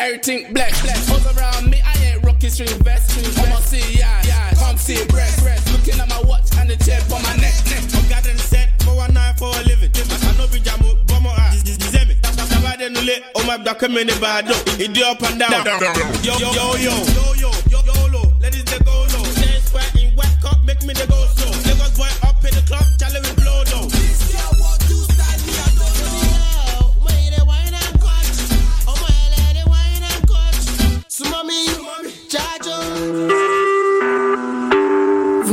Everything black, black. All around me, I ain't rocking string vest. Come on, see, yeah, yeah. Come see, breast, breast. Looking at my watch and the chair on my neck, neck. I'm gathering set for one night for a living. I know be jamu, but more eyes. Dizeme, tabade nule, oh my black in the bad. It do up and down. Yo, yo, yo, yo, yo,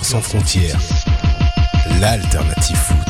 Sans frontières, l'alternative.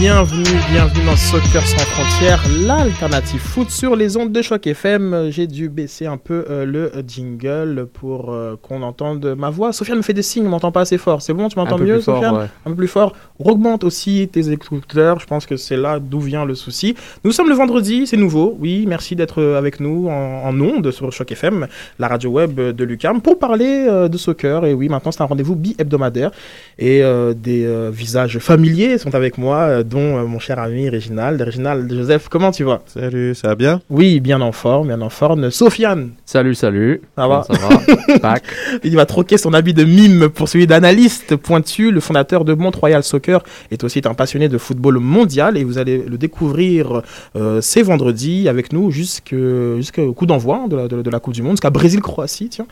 Bienvenue, bienvenue dans Soccer sans frontières, l'alternative foot sur les ondes de choc FM. J'ai dû baisser un peu euh, le jingle pour euh, qu'on entende ma voix. Sofiane me fait des signes, on m'entend pas assez fort. C'est bon, tu m'entends mieux, Sofiane ouais. Un peu plus fort. Augmente aussi tes écouteurs. Je pense que c'est là d'où vient le souci. Nous sommes le vendredi, c'est nouveau. Oui, merci d'être euh, avec nous en, en ondes sur Choc FM, la radio web de Lucam, pour parler euh, de soccer. Et oui, maintenant c'est un rendez-vous bi-hebdomadaire. Et des visages familiers sont avec moi, dont euh, mon cher ami Réginald. Réginald Joseph, comment tu vas? Salut, ça va bien? Oui, bien en forme, bien en forme. Sofiane, Salut, salut. ça va? Ça va? Back. Il va troquer son habit de mime pour celui d'analyste pointu. Le fondateur de Mont-Royal Soccer est aussi un passionné de football mondial et vous allez le découvrir euh, ces vendredis avec nous jusque- jusqu'au coup d'envoi de la, de, de la Coupe du Monde, jusqu'à Brésil-Croatie. Tiens.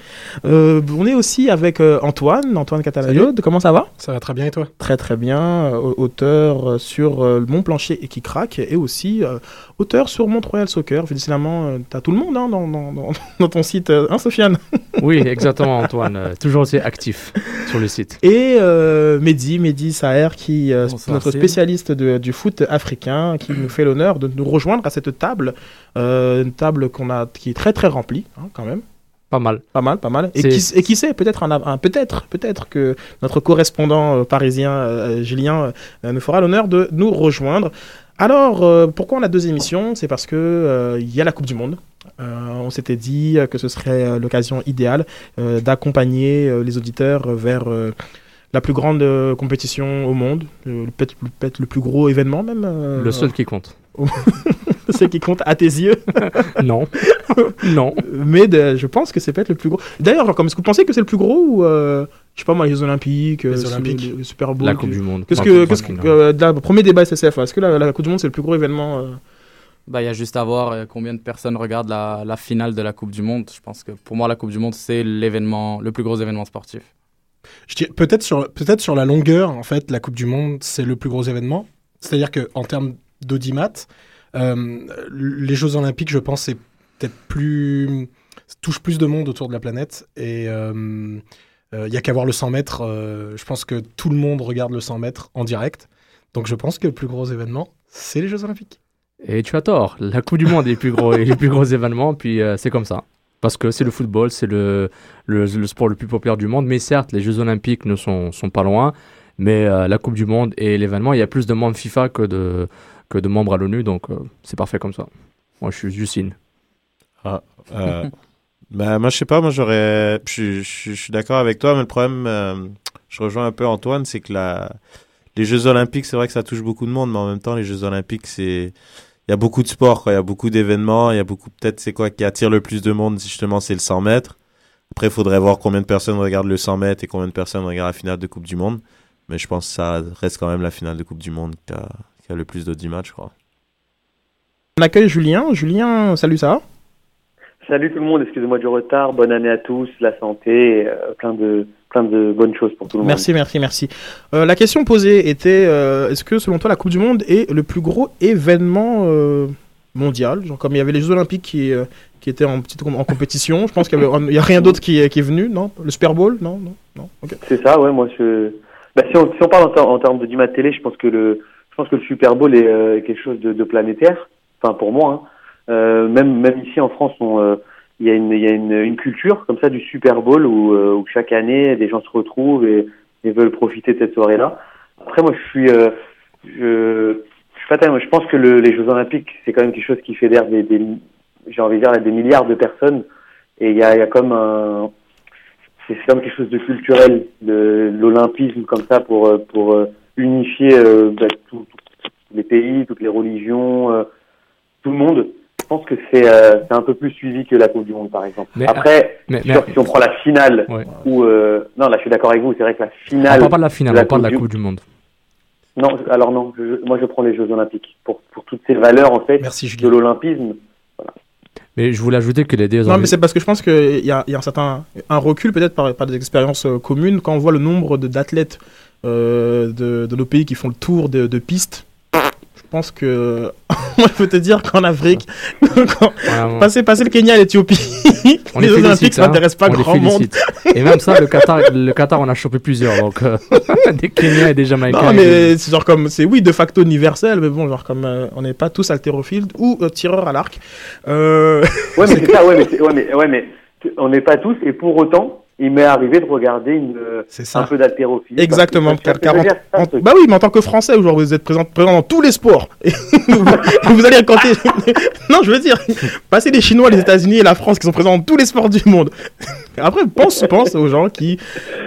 Euh, on est aussi avec euh, Antoine, Antoine Catalano. Comment ça va? Ça va très bien et toi? Très très bien, auteur euh, sur euh, Mon plancher et qui craque et aussi euh, auteur sur Mont-Royal Soccer. Finalement, euh, t'as tout le monde hein, dans, dans, dans, dans ton site, hein Sofiane? Oui, exactement, Antoine. Euh, toujours aussi actif sur le site. Et euh, Mehdi, Mehdi Saher, qui euh, Bonsoir, notre spécialiste de- du foot africain, qui nous fait l'honneur de nous rejoindre à cette table, euh, une table qu'on a, qui est très très remplie, hein, quand même. Pas mal. Pas mal, pas mal. Et qui, et qui sait, peut-être un, un- peut-être, peut-être que notre correspondant euh, parisien euh, Julien euh, nous fera l'honneur de nous rejoindre. Alors, euh, pourquoi on a deux émissions C'est parce que euh, il y a la Coupe du Monde. Euh, on s'était dit que ce serait l'occasion idéale euh, d'accompagner les auditeurs vers euh, la plus grande compétition au monde, euh, le- peut-être le plus gros événement même. Le seul qui compte. ce qui compte à tes yeux. Non. non. Mais de- je pense que c'est peut-être le plus gros. D'ailleurs, comme est-ce que vous pensez que c'est le plus gros ou euh, je sais pas moi les Jeux Olympiques, euh, Les ce- Olympiques. le, le Super Bowl. La que- Coupe du Monde. Qu'est-ce que, qu'est-ce que euh, premier débat SSF, est-ce que la, la Coupe du Monde c'est le plus gros événement euh, Bah, il y a juste à voir combien de personnes regardent la, la finale de la Coupe du Monde. Je pense que pour moi, la Coupe du Monde, c'est l'événement, le plus gros événement sportif. Peut-être sur, peut sur la longueur, en fait, la Coupe du Monde, c'est le plus gros événement. C'est-à-dire qu'en termes d'audimat, euh, les Jeux Olympiques, je pense, c'est peut-être plus. touche plus de monde autour de la planète. Et il n'y a qu'à voir le 100 mètres. euh, je pense que tout le monde regarde le 100 mètres en direct. Donc je pense que le plus gros événement, c'est les Jeux Olympiques. Et tu as tort. La Coupe du Monde est les plus gros, les plus gros puis euh, c'est comme ça. Parce que c'est le football, c'est le, le, sport le plus populaire du monde. Mais certes, les Jeux Olympiques ne sont, sont pas loin. Mais euh, la Coupe du Monde et l'événement, il y a plus de membres FIFA que de, que de membres à l'ONU. Donc euh, c'est parfait comme ça. Moi, je suis Justine. Euh, ben, moi, je sais pas, moi, j'aurais. Je, suis- d'accord avec toi, mais le problème, euh, je rejoins un peu Antoine, c'est que les Jeux Olympiques, c'est vrai que ça touche beaucoup de monde, mais en même temps, les Jeux Olympiques, c'est. Il y a beaucoup de sports. Il y a beaucoup d'événements, il y a beaucoup, peut-être, c'est quoi qui attire le plus de monde, justement, c'est le 100 mètres. Après, il faudrait voir combien de personnes regardent le 100 mètres et combien de personnes regardent la finale de Coupe du Monde. Mais je pense que ça reste quand même la finale de Coupe du Monde qui a, le plus d'audimat, je crois. On accueille Julien. Julien, salut, ça va? Salut tout le monde, excusez-moi du retard, bonne année à tous, la santé, euh, plein de plein de bonnes choses pour tout le Merci, merci, merci. Euh, la question posée était euh, est-ce que selon toi la Coupe du Monde est le plus gros événement euh, mondial? Genre comme il y avait les Jeux Olympiques qui, euh, qui étaient en, petite en compétition, je pense qu'il n'y a rien d'autre qui, est- qui est venu, non? Le Super Bowl? Non, non, monde. C'est ça, ouais, moi je bah, si, on, si on parle en, ter- en termes de d'audimat télé, je pense que le pense que le Super Bowl est euh, quelque chose de, de planétaire, enfin pour moi. hein. Euh, même même ici en France, on, euh, il y a une y a une, une culture comme ça du Super Bowl où, euh, où chaque année des gens se retrouvent et, et veulent profiter de cette soirée-là. Après, moi, je suis euh, je je suis pas tellement- je pense que le, les Jeux Olympiques, c'est quand même quelque chose qui fédère des, des j'ai envie de dire des milliards de personnes et il y a y a comme un c'est comme quelque chose de culturel, de l'olympisme comme ça pour euh, pour unifier euh, bah, tout- tout- les pays, toutes les religions, euh, tout le monde. Je pense que c'est euh, c'est un peu plus suivi que la Coupe du Monde par exemple. Mais, Après, mais- sûr si on prend la finale Ouais. ou euh, non là je suis d'accord avec vous, c'est vrai que la On finale. parle pas de la finale, de on parle de la Coupe du Monde. Non, je- alors non, je- moi je prends les Jeux Olympiques pour pour toutes ces valeurs en fait Merci de l'olympisme. Mais je voulais ajouter que les deux Non, mais c'est parce que je pense qu'il y a, il y a un certain un recul peut-être par, par des expériences communes quand on voit le nombre de- d'athlètes euh, de, de nos pays qui font le tour de, de pistes. Je pense que moi je peux te dire qu'en Afrique, quand- Vraiment. passer, passer le Kenya et l'Éthiopie, On les Jeux Olympiques félicite, ça hein. n'intéresse pas On les grand monde. félicite. Et même ça, le Qatar, le Qatar, on a chopé plusieurs. Donc, euh, des Kenyans et des Jamaïcains. Non, mais c'est genre comme, c'est oui, de facto universel, mais bon, genre comme euh, on n'est pas tous haltérophiles ou euh, tireurs à l'arc. Euh, Ouais, mais c'est ça, ouais, mais, ouais, mais, ouais, on n'est pas tous, et pour autant, il m'est arrivé de regarder une, un peu d'haltérophilie. Exactement, que- car- parce que car c'est ça, en- le truc. bah oui, mais en tant que Français, aujourd'hui, vous êtes présent, présent dans tous les sports. Et vous, vous allez raconter. non, je veux dire, passer les Chinois, les États-Unis et la France qui sont présents dans tous les sports du monde. Après, pense, pense aux gens qui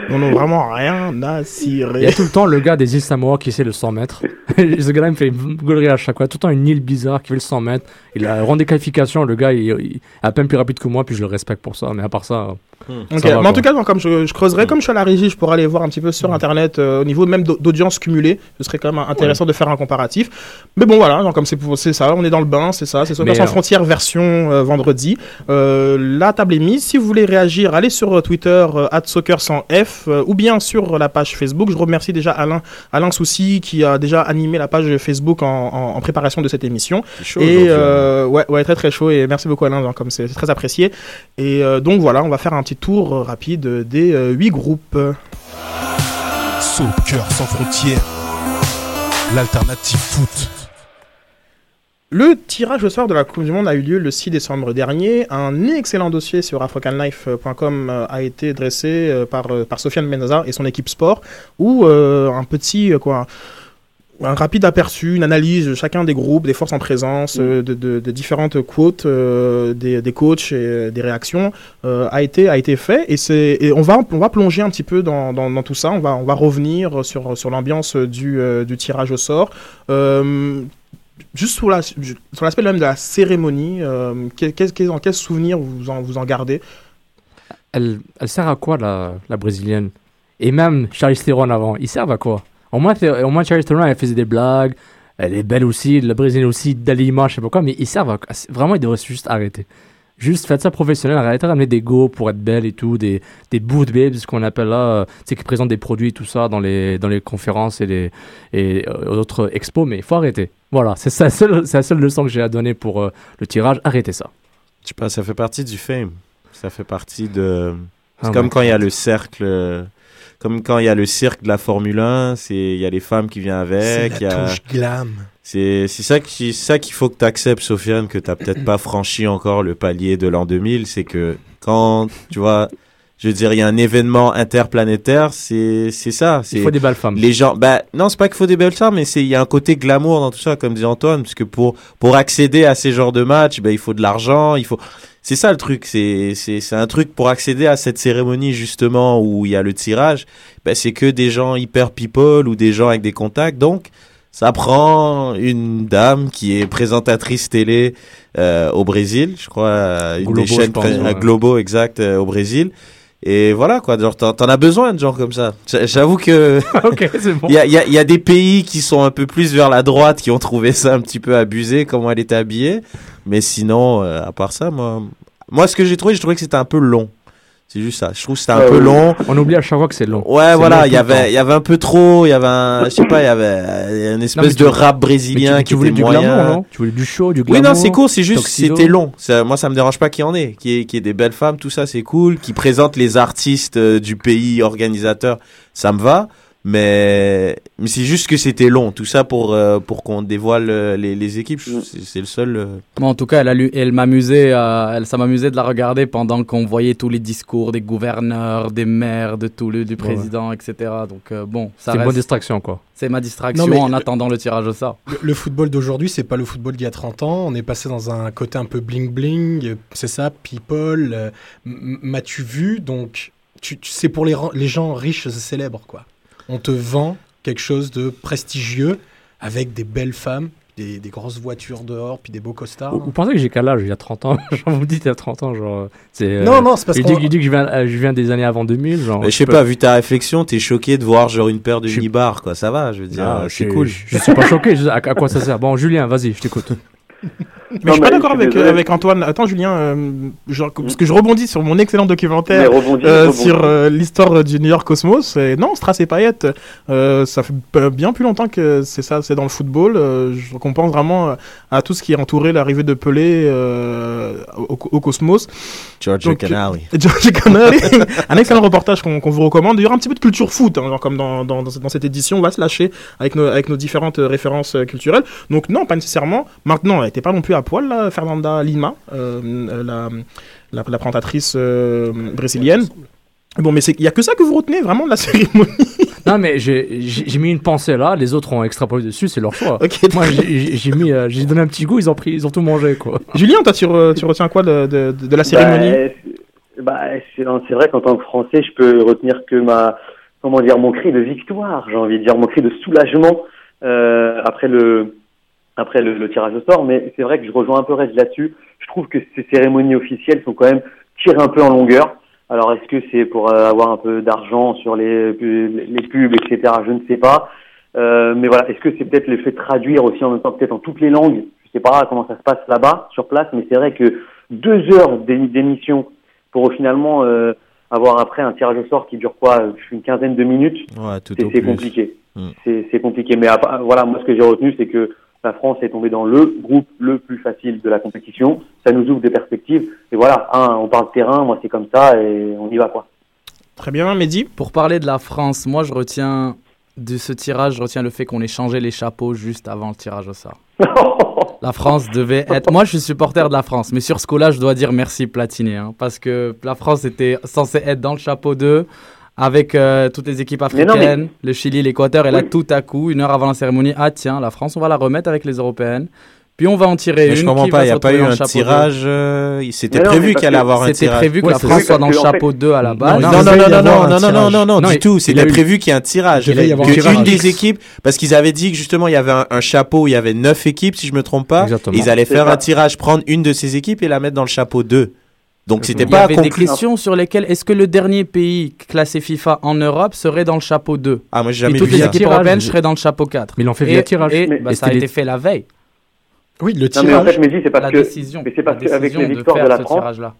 n'en ont vraiment rien à Il y cirer. a tout le temps le gars des îles Samoa qui essaie le 100 mètres. Ce gars-là il me fait gaulerie à chaque fois. Tout le temps une île bizarre qui fait le 100 mètres. Il a rang des qualifications. Le gars, il, il est à peine plus rapide que moi, puis je le respecte pour ça. Mais à part ça, Va, mais en tout cas, comme je, je creuserai, comme je suis à la régie, je pourrais aller voir un petit peu sur internet euh, au niveau même d'au- d'audience cumulée. Ce serait quand même intéressant de faire un comparatif. Mais bon, voilà, genre, comme c'est ça, on est dans le bain, c'est ça, c'est Soccer sans euh, frontières version euh, vendredi. Euh, la table est mise. Si vous voulez réagir, allez sur Twitter @soccer sans f ou bien sur la page Facebook. Je remercie déjà Alain Alain Soucy qui a déjà animé la page Facebook en, en- en préparation de cette émission. C'est chaud Et hein. ouais, ouais, très très chaud et merci beaucoup Alain, genre, comme c'est très apprécié. Et donc voilà, on va faire un petit tour euh, rapide des euh, huit groupes. Soccer sans frontières, l'alternative foot. Le tirage au sort de la Coupe du Monde a eu lieu le 6 décembre dernier. Un excellent dossier sur africanlife.com euh, a été dressé euh, par, euh, par Sofiane Menaza et son équipe sport, où euh, un petit euh, quoi, un rapide aperçu, une analyse de chacun des groupes, des forces en présence, euh, de, de- de différentes quotes euh, des, des coachs et euh, des réactions euh, a été a été fait. Et c'est et on va on va plonger un petit peu dans, dans, dans tout ça. On va on va revenir sur sur l'ambiance du, euh, du tirage au sort. Euh, Juste sur la- sur l'aspect même de la cérémonie, euh, quel, quel souvenir vous en, vous en gardez? Elle, elle sert à quoi la, la brésilienne? Et même Charlie Theron avant, ils servent à quoi? Au moins, au moins Charlie Theron, elle faisait des blagues. Elle est belle aussi, la brésilienne aussi, Dalima, je sais pas quoi, mais ils servent à Vraiment, ils devraient juste arrêter. Juste faites ça professionnel, arrêtez de ramener des go pour être belle et tout, des, des booth babes, ce qu'on appelle là, euh, tu sais, qui présentent des produits et tout ça dans les, dans les conférences et les et, euh, autres expos, mais il faut arrêter. Voilà, c'est ça, seule- c'est la seule leçon que j'ai à donner pour euh, le tirage, arrêtez ça. Je sais pas, ça fait partie du fame. Ça fait partie de. C'est Ah, comme quand il y a le cercle. Comme quand il y a le cirque de la Formule 1, c'est il y a les femmes qui viennent C'est avec. la a- touche glam. C'est c'est ça qui c'est ça qu'il faut que tu acceptes Sofiane que t'as peut-être pas franchi encore le palier de l'an 2000, c'est que quand tu vois je veux dire il y a un événement interplanétaire, c'est c'est ça, Il c'est faut des belles femmes. les gens bah non, c'est pas qu'il faut des belles stars mais c'est il y a un côté glamour dans tout ça comme dit Antoine parce que pour pour accéder à ces genres de matchs, ben il faut de l'argent, il faut c'est ça le truc, c'est c'est c'est un truc pour accéder à cette cérémonie justement où il y a le tirage, ben c'est que des gens hyper people ou des gens avec des contacts donc ça prend une dame qui est présentatrice télé euh, au Brésil, je crois, euh, une Globo, des chaînes pense, ouais. Globo exact euh, au Brésil. Et voilà quoi, genre t'en as besoin de gens comme ça. J'avoue que ok, c'est bon. il y a, y, a, y a des pays qui sont un peu plus vers la droite qui ont trouvé ça un petit peu abusé comment elle était habillée, mais sinon euh, à part ça, moi, moi ce que j'ai trouvé, j'ai trouvé que c'était un peu long. C'est juste ça. Je trouve que c'était un Ah peu oui. long. On oublie à chaque fois que c'est long. Ouais, voilà, il y avait, il y avait un peu trop, il y avait un, je sais pas, il y avait une espèce de rap tu, qui tu voulais était du moyen. glamour, non? Tu voulais du show, du Oui, glamour. non, c'est cool, c'est juste, Tuxedo. c'était long. Ça, moi, ça me dérange pas qu'il y en ait, qu'il y ait, qu'il y ait des belles femmes, tout ça, c'est cool. Qui présentent les artistes euh, du pays organisateur, ça me va. Mais, mais c'est juste que c'était long. Tout ça pour, euh, pour qu'on dévoile euh, les, les équipes. Mm. C'est le seul. euh, Moi, en tout cas, elle, a lu- elle m'amusait, euh, elle, ça m'amusait de la regarder pendant qu'on voyait tous les discours des gouverneurs, des maires, de tout le, du président, etc. Donc euh, bon, ça C'est une bonne distraction, quoi. c'est ma distraction Non, en le- attendant le tirage au sort. Le, le football d'aujourd'hui, c'est pas le football d'il y a 30 ans. On est passé dans un côté un peu bling bling. euh, C'est ça, people. euh, M'as-tu vu? Donc, tu, tu- c'est pour les, les gens riches et célèbres, quoi. On te vend quelque chose de prestigieux avec des belles femmes, des, des grosses voitures dehors, puis des beaux costards. Vous, vous pensez que j'ai quel âge Il y a 30 ans Genre, vous me dites il y a 30 ans, genre. C'est, euh, Non, non, c'est parce il qu'on- dit, il dit que je viens, euh, je viens des années avant 2000, genre. mais je sais peux- pas, vu ta réflexion, t'es choqué de voir genre une paire de nibards, quoi. Ça va, je veux dire, Ah, euh, c'est je- cool. Je, je suis pas choqué, je- à, à quoi ça sert Bon, Julien, vas-y, je t'écoute. Mais Non, je suis pas d'accord avec, Antoine. Attends, Julien, euh, genre, parce que je rebondis sur mon excellent documentaire rebondis, euh, rebondis. sur euh, l'histoire du New York Cosmos. Et non, Strass et Payet, euh, ça fait bien plus longtemps que c'est ça, c'est dans le football. Euh, je- pense vraiment à tout ce qui a entouré l'arrivée de Pelé euh, au, au Cosmos. George Donc, Canali. Un excellent reportage qu'on vous recommande. Il y aura un petit peu de culture foot, hein, genre comme dans, dans, dans cette édition, on va se lâcher avec nos, avec nos différentes références culturelles. Donc non, pas nécessairement. Maintenant, elle n'était pas non plus à poil, là, Fernanda Lima, euh, la, la, la présentatrice euh, brésilienne. Bon, mais c'est- il y a que ça que vous retenez vraiment de la cérémonie? Non, mais j'ai mis une pensée là, les autres ont extrapolé dessus, c'est leur choix. Moi, j'ai- euh, j'ai donné un petit goût, ils ont pris, ils ont tout mangé, quoi. Julien, toi, tu, re- tu retiens quoi de, de, la cérémonie? Bah, c'est- bah, c'est c'est vrai qu'en tant que Français, je peux retenir que ma, comment dire, mon cri de victoire, j'ai envie de dire, mon cri de soulagement euh, après le après le, le tirage au sort. Mais c'est vrai que je rejoins un peu Reg là-dessus. Je trouve que ces cérémonies officielles sont quand même tirées un peu en longueur. Alors est-ce que c'est pour euh, avoir un peu d'argent sur les, les pubs, etc. Je ne sais pas. Euh, mais voilà, est-ce que c'est peut-être le fait de traduire aussi en même temps, peut-être en toutes les langues? Je sais pas comment ça se passe là-bas, sur place, mais c'est vrai que deux heures d'é- d'émission pour finalement euh, avoir après un tirage au sort qui dure quoi Une quinzaine de minutes, Ouais, c'est compliqué. Mm. C'est compliqué. Mais à voilà, moi ce que j'ai retenu, c'est que la France est tombée dans le groupe le plus facile de la compétition. Ça nous ouvre des perspectives. Et voilà, hein, on parle terrain, moi c'est comme ça et on y va quoi. Très bien, Mehdi Pour parler de la France, moi je retiens de ce tirage, je retiens le fait qu'on ait changé les chapeaux juste avant le tirage au sort. La France devait être. Moi, je suis supporter de la France, mais sur ce coup-là, je dois dire merci Platini, hein, parce que la France était censée être dans le chapeau 2 avec euh, toutes les équipes Mais non, africaines, le Chili, l'Équateur, et là, Oui. tout à coup, une heure avant la cérémonie, ah tiens, la France, on va la remettre avec les Européennes, puis on va en tirer Mais une. je comprends qui pas, il n'y a pas eu dans le un chapeau tirage. euh, C'était Mais non, mais prévu qu'il allait avoir un C'était tirage. prévu que Ouais, la France soit dans le chapeau 2 à la base. Non, non, non, non, non, non, non, non, non, non, Non, du tout. C'était prévu qu'il y ait un tirage. Que une des équipes, parce qu'ils avaient dit que justement il y avait un, un chapeau, où il y avait neuf équipes, si je me trompe pas. Ils allaient faire un tirage, prendre une de ces équipes et la mettre dans le chapeau 2. Donc c'était Il y pas avait des questions sur lesquelles est-ce que le dernier pays classé FIFA en Europe serait dans le chapeau 2 Ah, moi j'ai Et jamais toutes vu les équipes Tirage, européennes seraient dans le chapeau 4. Mais ils l'ont fait Et- via tirage. Et, Mais- bah, Et ça a été fait la veille. Oui, le Non mais en tirage. fait, Mehdi, c'est parce la que décision. mais c'est parce qu'avec les victoires de la ce France, tirage-là.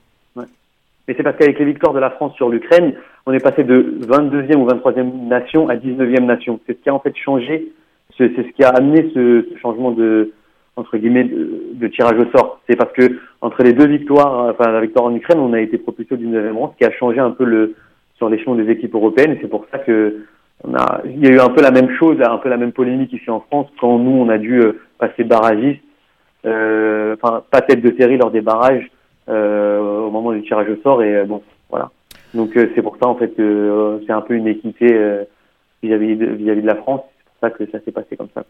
mais c'est parce qu'avec les victoires de la France sur l'Ukraine, on est passé de 22e ou 23e nation à 19e nation. C'est ce qui a en fait changé, c'est c'est ce qui a amené ce, ce changement de entre guillemets de, tirage au sort. C'est parce que entre les deux victoires, enfin la victoire en Ukraine, on a été propulsé au 19e rang, ce qui a changé un peu le sur l'échelon des équipes européennes. C'est pour ça que on a, il y a eu un peu la même chose, un peu la même polémique ici en France quand nous on a dû euh, passer barragiste, euh, enfin pas tête de série lors des barrages euh, au moment du tirage au sort et euh, bon voilà. Donc euh, c'est pour ça en fait que euh, c'est un peu une équité euh, vis-à-vis de, vis-à-vis de la France. Que ça s'est passé comme ça.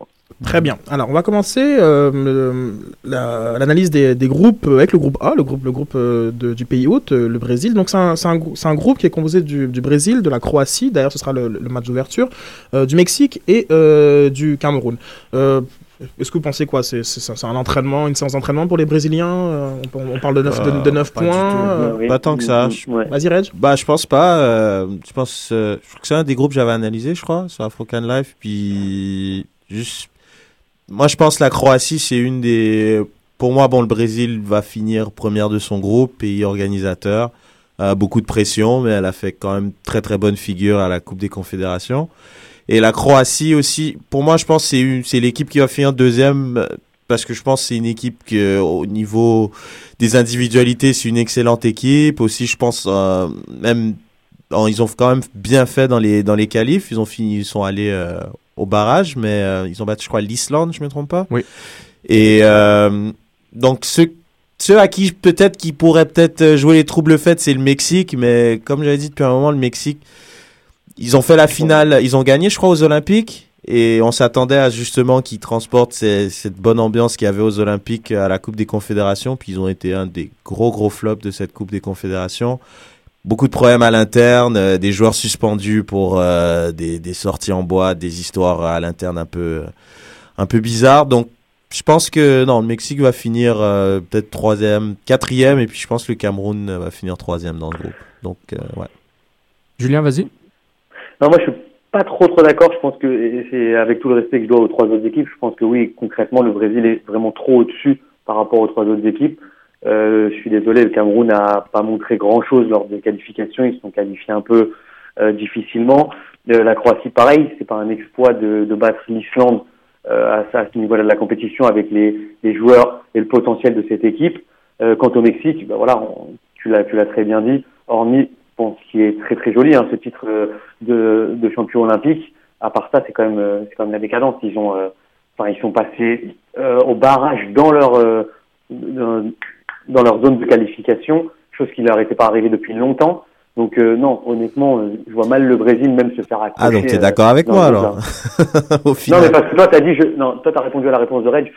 Très bien. Alors, on va commencer euh, l'analyse des, groupes euh, avec le groupe A, le groupe, le groupe euh, du pays hôte, le Brésil. Donc, c'est un, groupe qui est composé du, Brésil, de la Croatie, d'ailleurs, ce sera le, match d'ouverture, du Mexique et du Cameroun. Euh, Est-ce que vous pensez quoi? C'est c'est- c'est un entraînement, une séance d'entraînement pour les Brésiliens Euh, on, on parle de 9, de, de neuf pas du points. euh, Oui. pas tant que ça. Je- Ouais. Vas-y, Reg. Bah, je pense pas. euh, je pense, euh, je crois que c'est un des groupes que j'avais analysé, je crois, sur African Life. Puis, juste, moi, je pense que la Croatie, c'est une des. Pour moi, bon, le Brésil va finir première de son groupe, pays organisateur. Euh, beaucoup de pression, mais elle a fait quand même très très bonne figure à la Coupe des Confédérations. Et la Croatie aussi, pour moi, je pense que c'est l'équipe qui va finir deuxième euh, parce que je pense que c'est une équipe que au niveau des individualités, c'est une excellente équipe. Aussi, je pense euh, même ils ont quand même bien fait dans les dans les qualifs. Ils ont fini, ils sont allés euh, au barrage, mais euh, ils ont battu, je crois, l'Islande, je me trompe pas. Oui. Et donc ceux ceux à qui peut-être qui pourraient peut-être jouer les troubles faits, c'est le Mexique. Mais comme j'avais dit depuis un moment, le Mexique, ils ont fait la finale, ils ont gagné, je crois, aux Olympiques. Et on s'attendait à justement qu'ils transportent ces- cette bonne ambiance qu'il y avait aux Olympiques à la Coupe des Confédérations. Puis ils ont été un des gros gros flops de cette Coupe des Confédérations. Beaucoup de problèmes à l'interne, euh, des joueurs suspendus pour euh, des, des sorties en boîte, des histoires à l'interne un peu un peu bizarres. Donc je pense que non, le Mexique va finir euh, peut-être troisième, quatrième, et puis je pense que le Cameroun va finir troisième dans le groupe. Donc euh, ouais. Julien, vas-y. Non, moi, je suis pas trop trop d'accord. Je pense que, c'est avec tout le respect que je dois aux trois autres équipes, je pense que oui, concrètement, le Brésil est vraiment trop au-dessus par rapport aux trois autres équipes. Euh, je suis désolé, le Cameroun n'a pas montré grand-chose lors des qualifications. Ils se sont qualifiés un peu euh, difficilement. Euh, la Croatie, pareil, c'est pas un exploit de, de battre l'Islande euh, à, à ce niveau-là de la compétition avec les, les joueurs et le potentiel de cette équipe. Euh, quant au Mexique, ben voilà, tu l'as tu l'as très bien dit. Hormis, bon, ce qui est très très joli, hein, ce titre euh, de, de champion olympique. À part ça, c'est quand même euh, c'est quand même la décadence. Ils ont, euh, enfin, ils sont passés au barrage dans leur dans, leur zone de qualification, chose qui leur était pas arrivée depuis longtemps. Donc euh, non, honnêtement, euh, je vois mal le Brésil même se faire accrocher. Ah donc t'es euh, d'accord avec moi alors. Au Non, final. mais parce que toi, t'as dit, je... non, toi, t'as répondu à la réponse de Reg.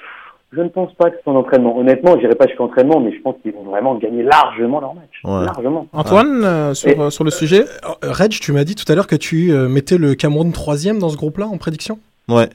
Je ne pense pas que c'est son entraînement. Honnêtement, j'irai pas jusqu'à entraînement, mais je pense qu'ils vont vraiment gagner largement leur match. Ouais. Largement. Antoine, euh, sur, Et- euh, sur le sujet Euh, Reg, tu m'as dit tout à l'heure que tu euh, mettais le Cameroun troisième dans ce groupe-là en prédiction? Ouais.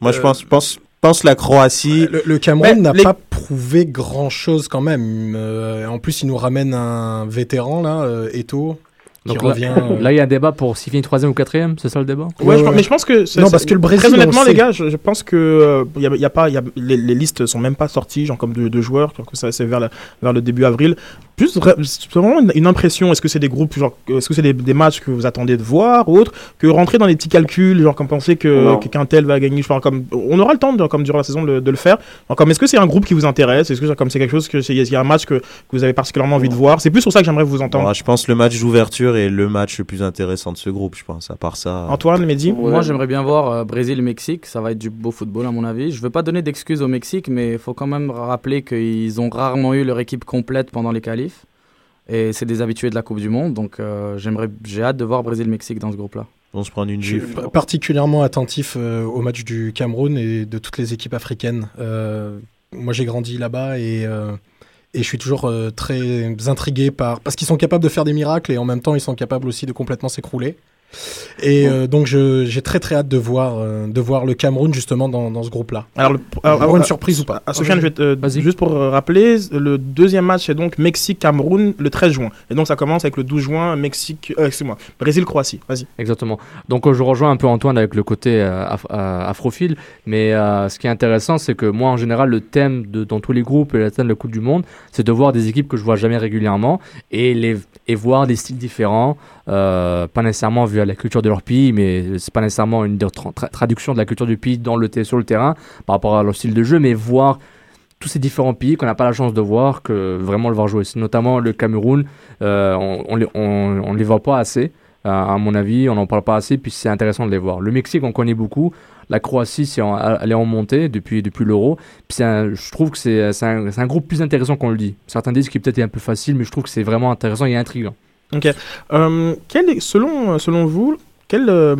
Moi je Euh, pense, je pense, pense la Croatie. Le, le Cameroun n'a les- pas prouvé grand-chose quand même. Euh, en plus, il nous ramène un vétéran, là, euh, Eto, Donc là- revient... euh, Là, il y a un débat pour s'il finit troisième ou quatrième, c'est ça le débat? Ouais, Ouais, je pense- ouais. mais je pense que Non, parce que le Brésil, très on honnêtement le les gars je, je pense que euh, y a, y a pas y a, les, les listes sont même pas sorties genre comme de, de joueurs genre que ça c'est vers, la- vers le début avril. Plus vraiment une, une impression est-ce que c'est des groupes genre est-ce que c'est des, des matchs que vous attendez de voir ou autre que rentrer dans les petits calculs genre comme penser que Non. que qu'un tel va gagner je pense comme on aura le temps de, comme durant la saison de, de le faire. Genre, comme est-ce que c'est un groupe qui vous intéresse? Est-ce que comme c'est quelque chose que il y a un match que, que vous avez particulièrement envie de voir? C'est plus sur ça que j'aimerais vous entendre. Je pense le match d'ouverture est le match le plus intéressant de ce groupe, je pense. À part ça. Antoine Mehdi Ouais. Moi, j'aimerais bien voir euh, Brésil-Mexique. Ça va être du beau football, à mon avis. Je veux pas donner d'excuses au Mexique, mais il faut quand même rappeler qu'ils ont rarement eu leur équipe complète pendant les qualifs. Et c'est des habitués de la Coupe du Monde. Donc, euh, j'aimerais, j'ai hâte de voir Brésil-Mexique dans ce groupe-là. On se prend une Je suis gifle. pa- particulièrement attentif euh, au match du Cameroun et de toutes les équipes africaines. Euh, moi, j'ai grandi là-bas et, euh, et je suis toujours euh, très intrigué par parce qu'ils sont capables de faire des miracles et en même temps, ils sont capables aussi de complètement s'écrouler. Et euh, donc, je- j'ai très très hâte de voir euh, de voir le Cameroun justement dans, dans ce groupe-là. alors le, alors, Avoir une ah, surprise ou pas Ah, Sofiane, je vais te- euh, juste pour euh, rappeler, le deuxième match est donc Mexique-Cameroun le 13 juin. Et donc ça commence avec le 12 juin, Mexique, euh, excuse-moi, Brésil-Croatie. Vas-y. Exactement. Donc euh, je rejoins un peu Antoine avec le côté euh, af- euh, afrophile, mais euh, ce qui est intéressant, c'est que moi en général le thème de, dans tous les groupes et le thème de la Coupe du Monde, c'est de voir des équipes que je vois jamais régulièrement et les et voir des styles différents, euh, pas nécessairement via la culture de leur pays, mais c'est pas nécessairement une tra- tra- traduction de la culture du pays dans le sur le terrain par rapport à leur style de jeu, mais voir tous ces différents pays qu'on n'a pas la chance de voir, que vraiment le voir jouer. Notamment le Cameroun, euh, on, on, les, voit pas assez. Euh, à mon avis, on n'en parle pas assez, puis c'est intéressant de les voir. Le Mexique, on connaît beaucoup. La Croatie, c'est en- elle est en montée depuis, depuis l'Euro. Je trouve que c'est un, groupe plus intéressant qu'on le dit. Certains disent qu'il peut-être est un peu facile, mais je trouve que c'est vraiment intéressant et intriguant. Euh, quel selon, selon vous, quel, euh,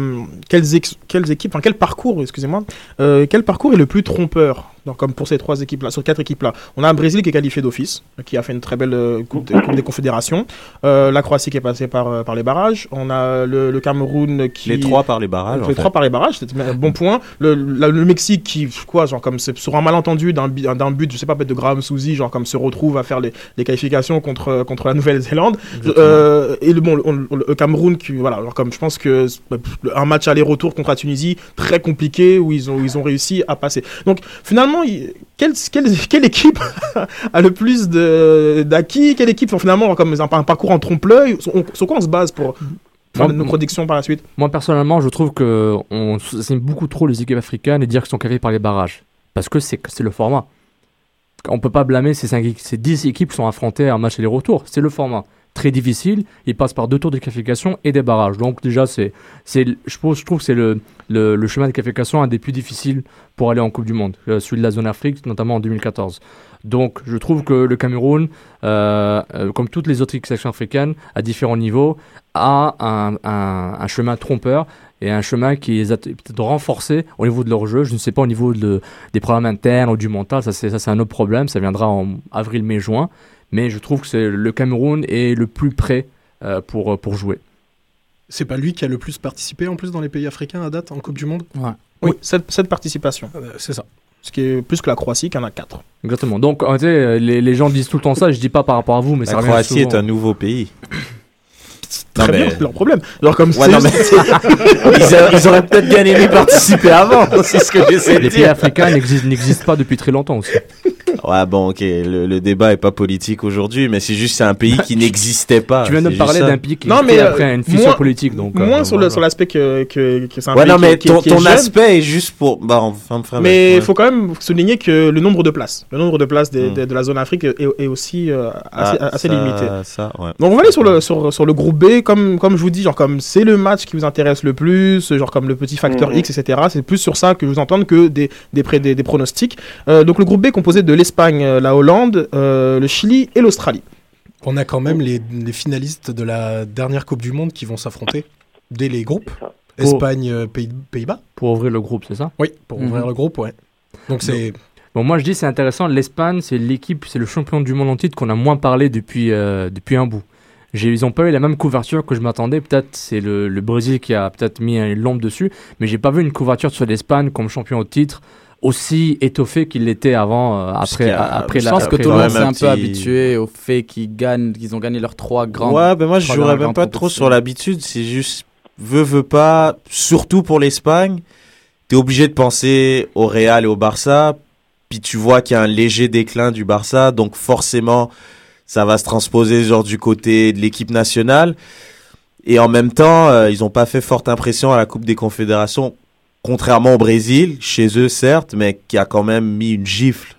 quelles, quelles équipes, enfin quel parcours, excusez-moi, euh, quel parcours est le plus trompeur? Donc, comme pour ces trois équipes-là, sur quatre équipes-là On a un Brésil qui est qualifié d'office, qui a fait une très belle euh, coupe, des- coupe des Confédérations. Euh, la Croatie qui est passée par, euh, par les barrages. On a le, le Cameroun qui... Les trois par les barrages. les trois par les barrages, c'était un bon point. Le, la- le Mexique qui, quoi, genre comme c'est sur un malentendu d'un but, je sais pas, peut-être de Graham Souzy, genre comme se retrouve à faire les, les qualifications contre contre la Nouvelle-Zélande. Euh, et le bon, le, Cameroun qui, voilà, genre comme je pense que c'est, un match aller-retour contre la Tunisie très compliqué où ils ont ils ont réussi à passer. Donc finalement, quelle quelle, quelle équipe a le plus d'acquis? Quelle équipe finalement comme un, un parcours en trompe-l'œil? Sur quoi on se base pour faire Moi, nos prédictions par la suite? Moi, personnellement, je trouve que on sous-estime beaucoup trop les équipes africaines et dire qu'elles sont qualifiées par les barrages. Parce que c'est le format. On peut pas blâmer ces, cinq, ces 10 équipes qui sont affrontées en match aller-retour. C'est le format. Très difficile. Il passe par deux tours de qualification et des barrages. Donc déjà, c'est, c'est, je, trouve, que c'est le, le, chemin de qualification un des plus difficiles pour aller en Coupe du Monde, euh, celui de la zone Afrique, notamment en 2014. Donc je trouve que le Cameroun, euh, euh, comme toutes les autres sélections africaines, à différents niveaux, a un, un, chemin trompeur et un chemin qui est peut-être renforcé au niveau de leur jeu. Je ne sais pas au niveau de, des problèmes internes ou du mental, ça c'est, ça c'est un autre problème, ça viendra en avril, mai, juin. Mais je trouve que c'est, le Cameroun est le plus prêt euh, pour, pour jouer. C'est pas lui qui a le plus participé en plus dans les pays africains à date en Coupe du Monde? Ouais. Oui, cette, cette participation. Euh, C'est ça. Ce qui est plus que la Croatie, qui en a 4. Exactement. Donc, euh, tu sais, les, les gens disent tout le temps ça, je dis pas par rapport à vous, mais ça La Croatie est un nouveau pays. Très Non, bien, mais- c'est leur problème. Alors, comme Ouais, c'est- non, mais ils, a- ils auraient peut-être bien aimé participer avant, c'est ce que j'essaie de Les pays africains n'existent, n'existent pas depuis très longtemps aussi. Ouais, bon, ok, le, le débat est pas politique aujourd'hui, mais c'est juste c'est un pays qui n'existait pas. tu viens de parler d'un pays qui Non, mais, fait euh, après une fission moins- politique. Donc, euh, moins sur, le, voilà. sur l'aspect que, que, que c'est un Ouais, pays non, mais qui, ton, qui- est ton jeune. aspect est juste pour. Bah, enfin, enfin, Mais il ouais. faut quand même souligner que le nombre de places, le nombre de places des- Mm. des- de la zone Afrique est, est aussi euh, assez, Ah, assez ça- limité. Ça, ouais. Donc on va aller sur le, sur, sur le groupe B, comme, comme je vous dis, genre comme c'est le match qui vous intéresse le plus, genre comme le petit facteur Mhm. X, etc. C'est plus sur ça que je vous entends que des, des, des, des pronostics. Euh, donc le groupe B est composé de l'Espagne, euh, la Hollande, euh, le Chili et l'Australie. On a quand même les, les finalistes de la dernière Coupe du Monde qui vont s'affronter dès les groupes. Espagne, euh, Pays- Pays-Bas. Pour ouvrir le groupe, c'est ça? Oui, pour Mhm. ouvrir le groupe, ouais. Donc c'est Bon, moi je dis c'est intéressant. L'Espagne, c'est l'équipe, c'est le champion du monde en titre qu'on a moins parlé depuis, euh, depuis un bout. J'ai- Ils ont pas eu la même couverture que je m'attendais. Peut-être c'est le, le Brésil qui a peut-être mis une lampe dessus, mais j'ai pas vu une couverture sur l'Espagne comme champion au titre aussi étoffée qu'il l'était avant. euh, après, a- après Je la. pense que tout le monde s'est un peu habitué au fait qu'ils gagnent, qu'ils ont gagné leurs trois grandes. Ouais, ben moi je jouerais même pas trop sur l'habitude, c'est juste veut veut pas, surtout pour l'Espagne, t'es obligé de penser au Real et au Barça, puis tu vois qu'il y a un léger déclin du Barça, donc forcément ça va se transposer genre du côté de l'équipe nationale. Et en même temps, euh, ils ont pas fait forte impression à la Coupe des Confédérations, contrairement au Brésil, chez eux certes, mais qui a quand même mis une gifle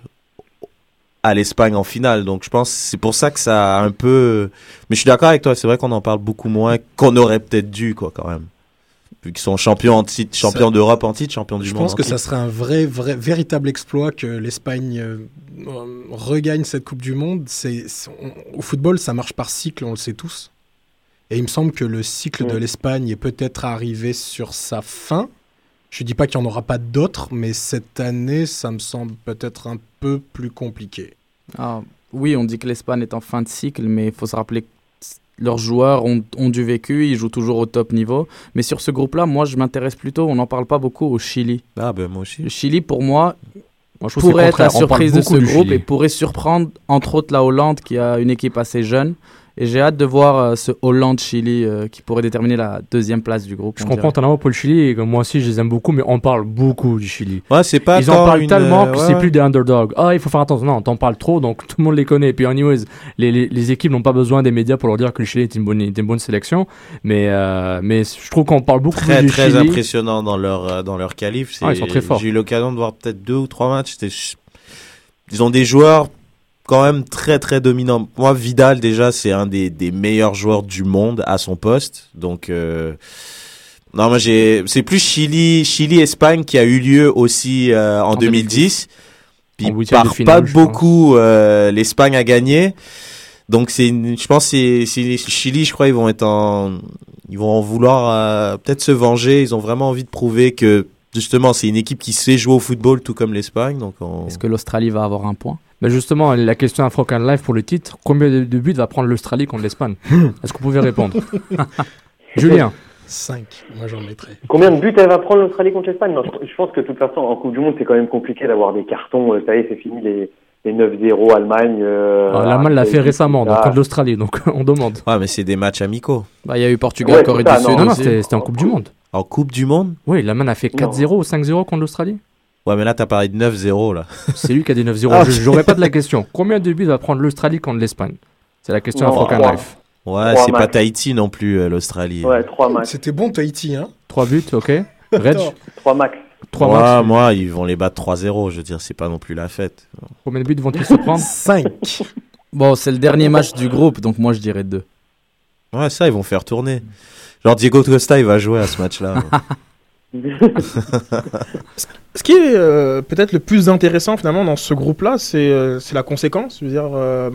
à l'Espagne en finale. Donc je pense que c'est pour ça que ça a un peu. Mais je suis d'accord avec toi. C'est vrai qu'on en parle beaucoup moins qu'on aurait peut-être dû quoi quand même. Vu qu'ils sont champions en titre, champions d'Europe en titre, champions du Je monde. pense en que titre. ça serait un vrai, vrai, véritable exploit que l'Espagne euh, euh, regagne cette Coupe du Monde. C'est, on- au football, ça marche par cycle, on le sait tous. Et il me semble que le cycle de Mm. l'Espagne est peut-être arrivé sur sa fin. Je dis pas qu'il n'y en aura pas d'autres, mais cette année, ça me semble peut-être un peu plus compliqué. Ah, oui, on dit que l'Espagne est en fin de cycle, mais il faut se rappeler que leurs joueurs ont, ont du vécu, ils jouent toujours au top niveau. Mais sur ce groupe-là, moi, je m'intéresse plutôt, on n'en parle pas beaucoup, au Chili. Ah ben moi aussi. Le Chili, pour moi, je pourrait être la surprise de ce groupe Chili. et pourrait surprendre, entre autres, la Hollande, qui a une équipe assez jeune. Et j'ai hâte de voir euh, ce Hollande-Chili euh, qui pourrait déterminer la deuxième place du groupe. Je comprends ton amour pour le Chili et que moi aussi je les aime beaucoup, mais on parle beaucoup du Chili. Ouais, c'est pas. Ils en parlent une, tellement euh, que ouais, c'est ouais. plus des underdogs. Ah, il faut faire attention. Non, t'en parles trop, donc tout le monde les connaît. Puis, anyways, les, les, les équipes n'ont pas besoin des médias pour leur dire que le Chili est une bonne, est une bonne sélection. Mais, euh, mais je trouve qu'on parle beaucoup très plus du très Chili. impressionnant dans leur dans leur qualif. Ah, ils sont très forts. J'ai eu l'occasion de voir peut-être deux ou trois matchs. C'était ils ont des joueurs quand même très très dominants. Moi, Vidal déjà, c'est un des, des meilleurs joueurs du monde à son poste. Donc euh, non, moi j'ai c'est plus Chili Chili Espagne qui a eu lieu aussi euh, en, En 2010. Puis En huitième de par finale, pas beaucoup euh, l'Espagne a gagné. Donc c'est je pense que c'est c'est Chili, je crois ils vont être en ils vont en vouloir peut-être se venger, ils ont vraiment envie de prouver que justement c'est une équipe qui sait jouer au football tout comme l'Espagne donc on... Est-ce que l'Australie va avoir un point? Mais justement, la question Afrocan Live pour le titre combien de, de buts va prendre l'Australie contre l'Espagne Est-ce que vous pouvez répondre Julien 5, moi j'en mettrais. Combien de buts elle va prendre l'Australie contre l'Espagne? Non, je je pense que de toute façon, en Coupe du Monde, c'est quand même compliqué d'avoir des cartons. euh, Ça y est, c'est fini les, les 9-0 Allemagne. euh, Ah, L'Allemagne l'a fait récemment, donc contre l'Australie, donc on demande. Ouais, mais c'est des matchs amicaux. Bah, Il y a eu Portugal, Ouais, Corée du non, Sud. Non, non, c'était en Coupe du Monde. En Coupe du monde? Oui, l'Allemagne a fait 4-0 ou 5-0 contre l'Australie Ouais, mais là t'as parlé de 9-0 là. C'est lui qui a dit 9-0. Ah, Je J'aurais pas de la question. Combien de buts va prendre l'Australie contre l'Espagne? C'est la question Non, Afrocan trois. Live. Ouais, c'est pas. Tahiti non plus euh, l'Australie. Ouais, 3 matchs. C'était bon Tahiti, hein 3 buts, ok. Reg, 3 max. 3 Ouais, matchs. moi ils vont les battre 3-0, je veux dire, c'est pas non plus la fête. Combien de buts vont-ils se prendre? 5. Bon, c'est le dernier match du groupe, donc moi je dirais 2. Ouais, ça, ils vont faire tourner. Genre, Diego Costa, il va jouer à ce match-là. Ce qui est euh, peut-être le plus intéressant finalement dans ce groupe-là, c'est euh, la conséquence. Dire, euh,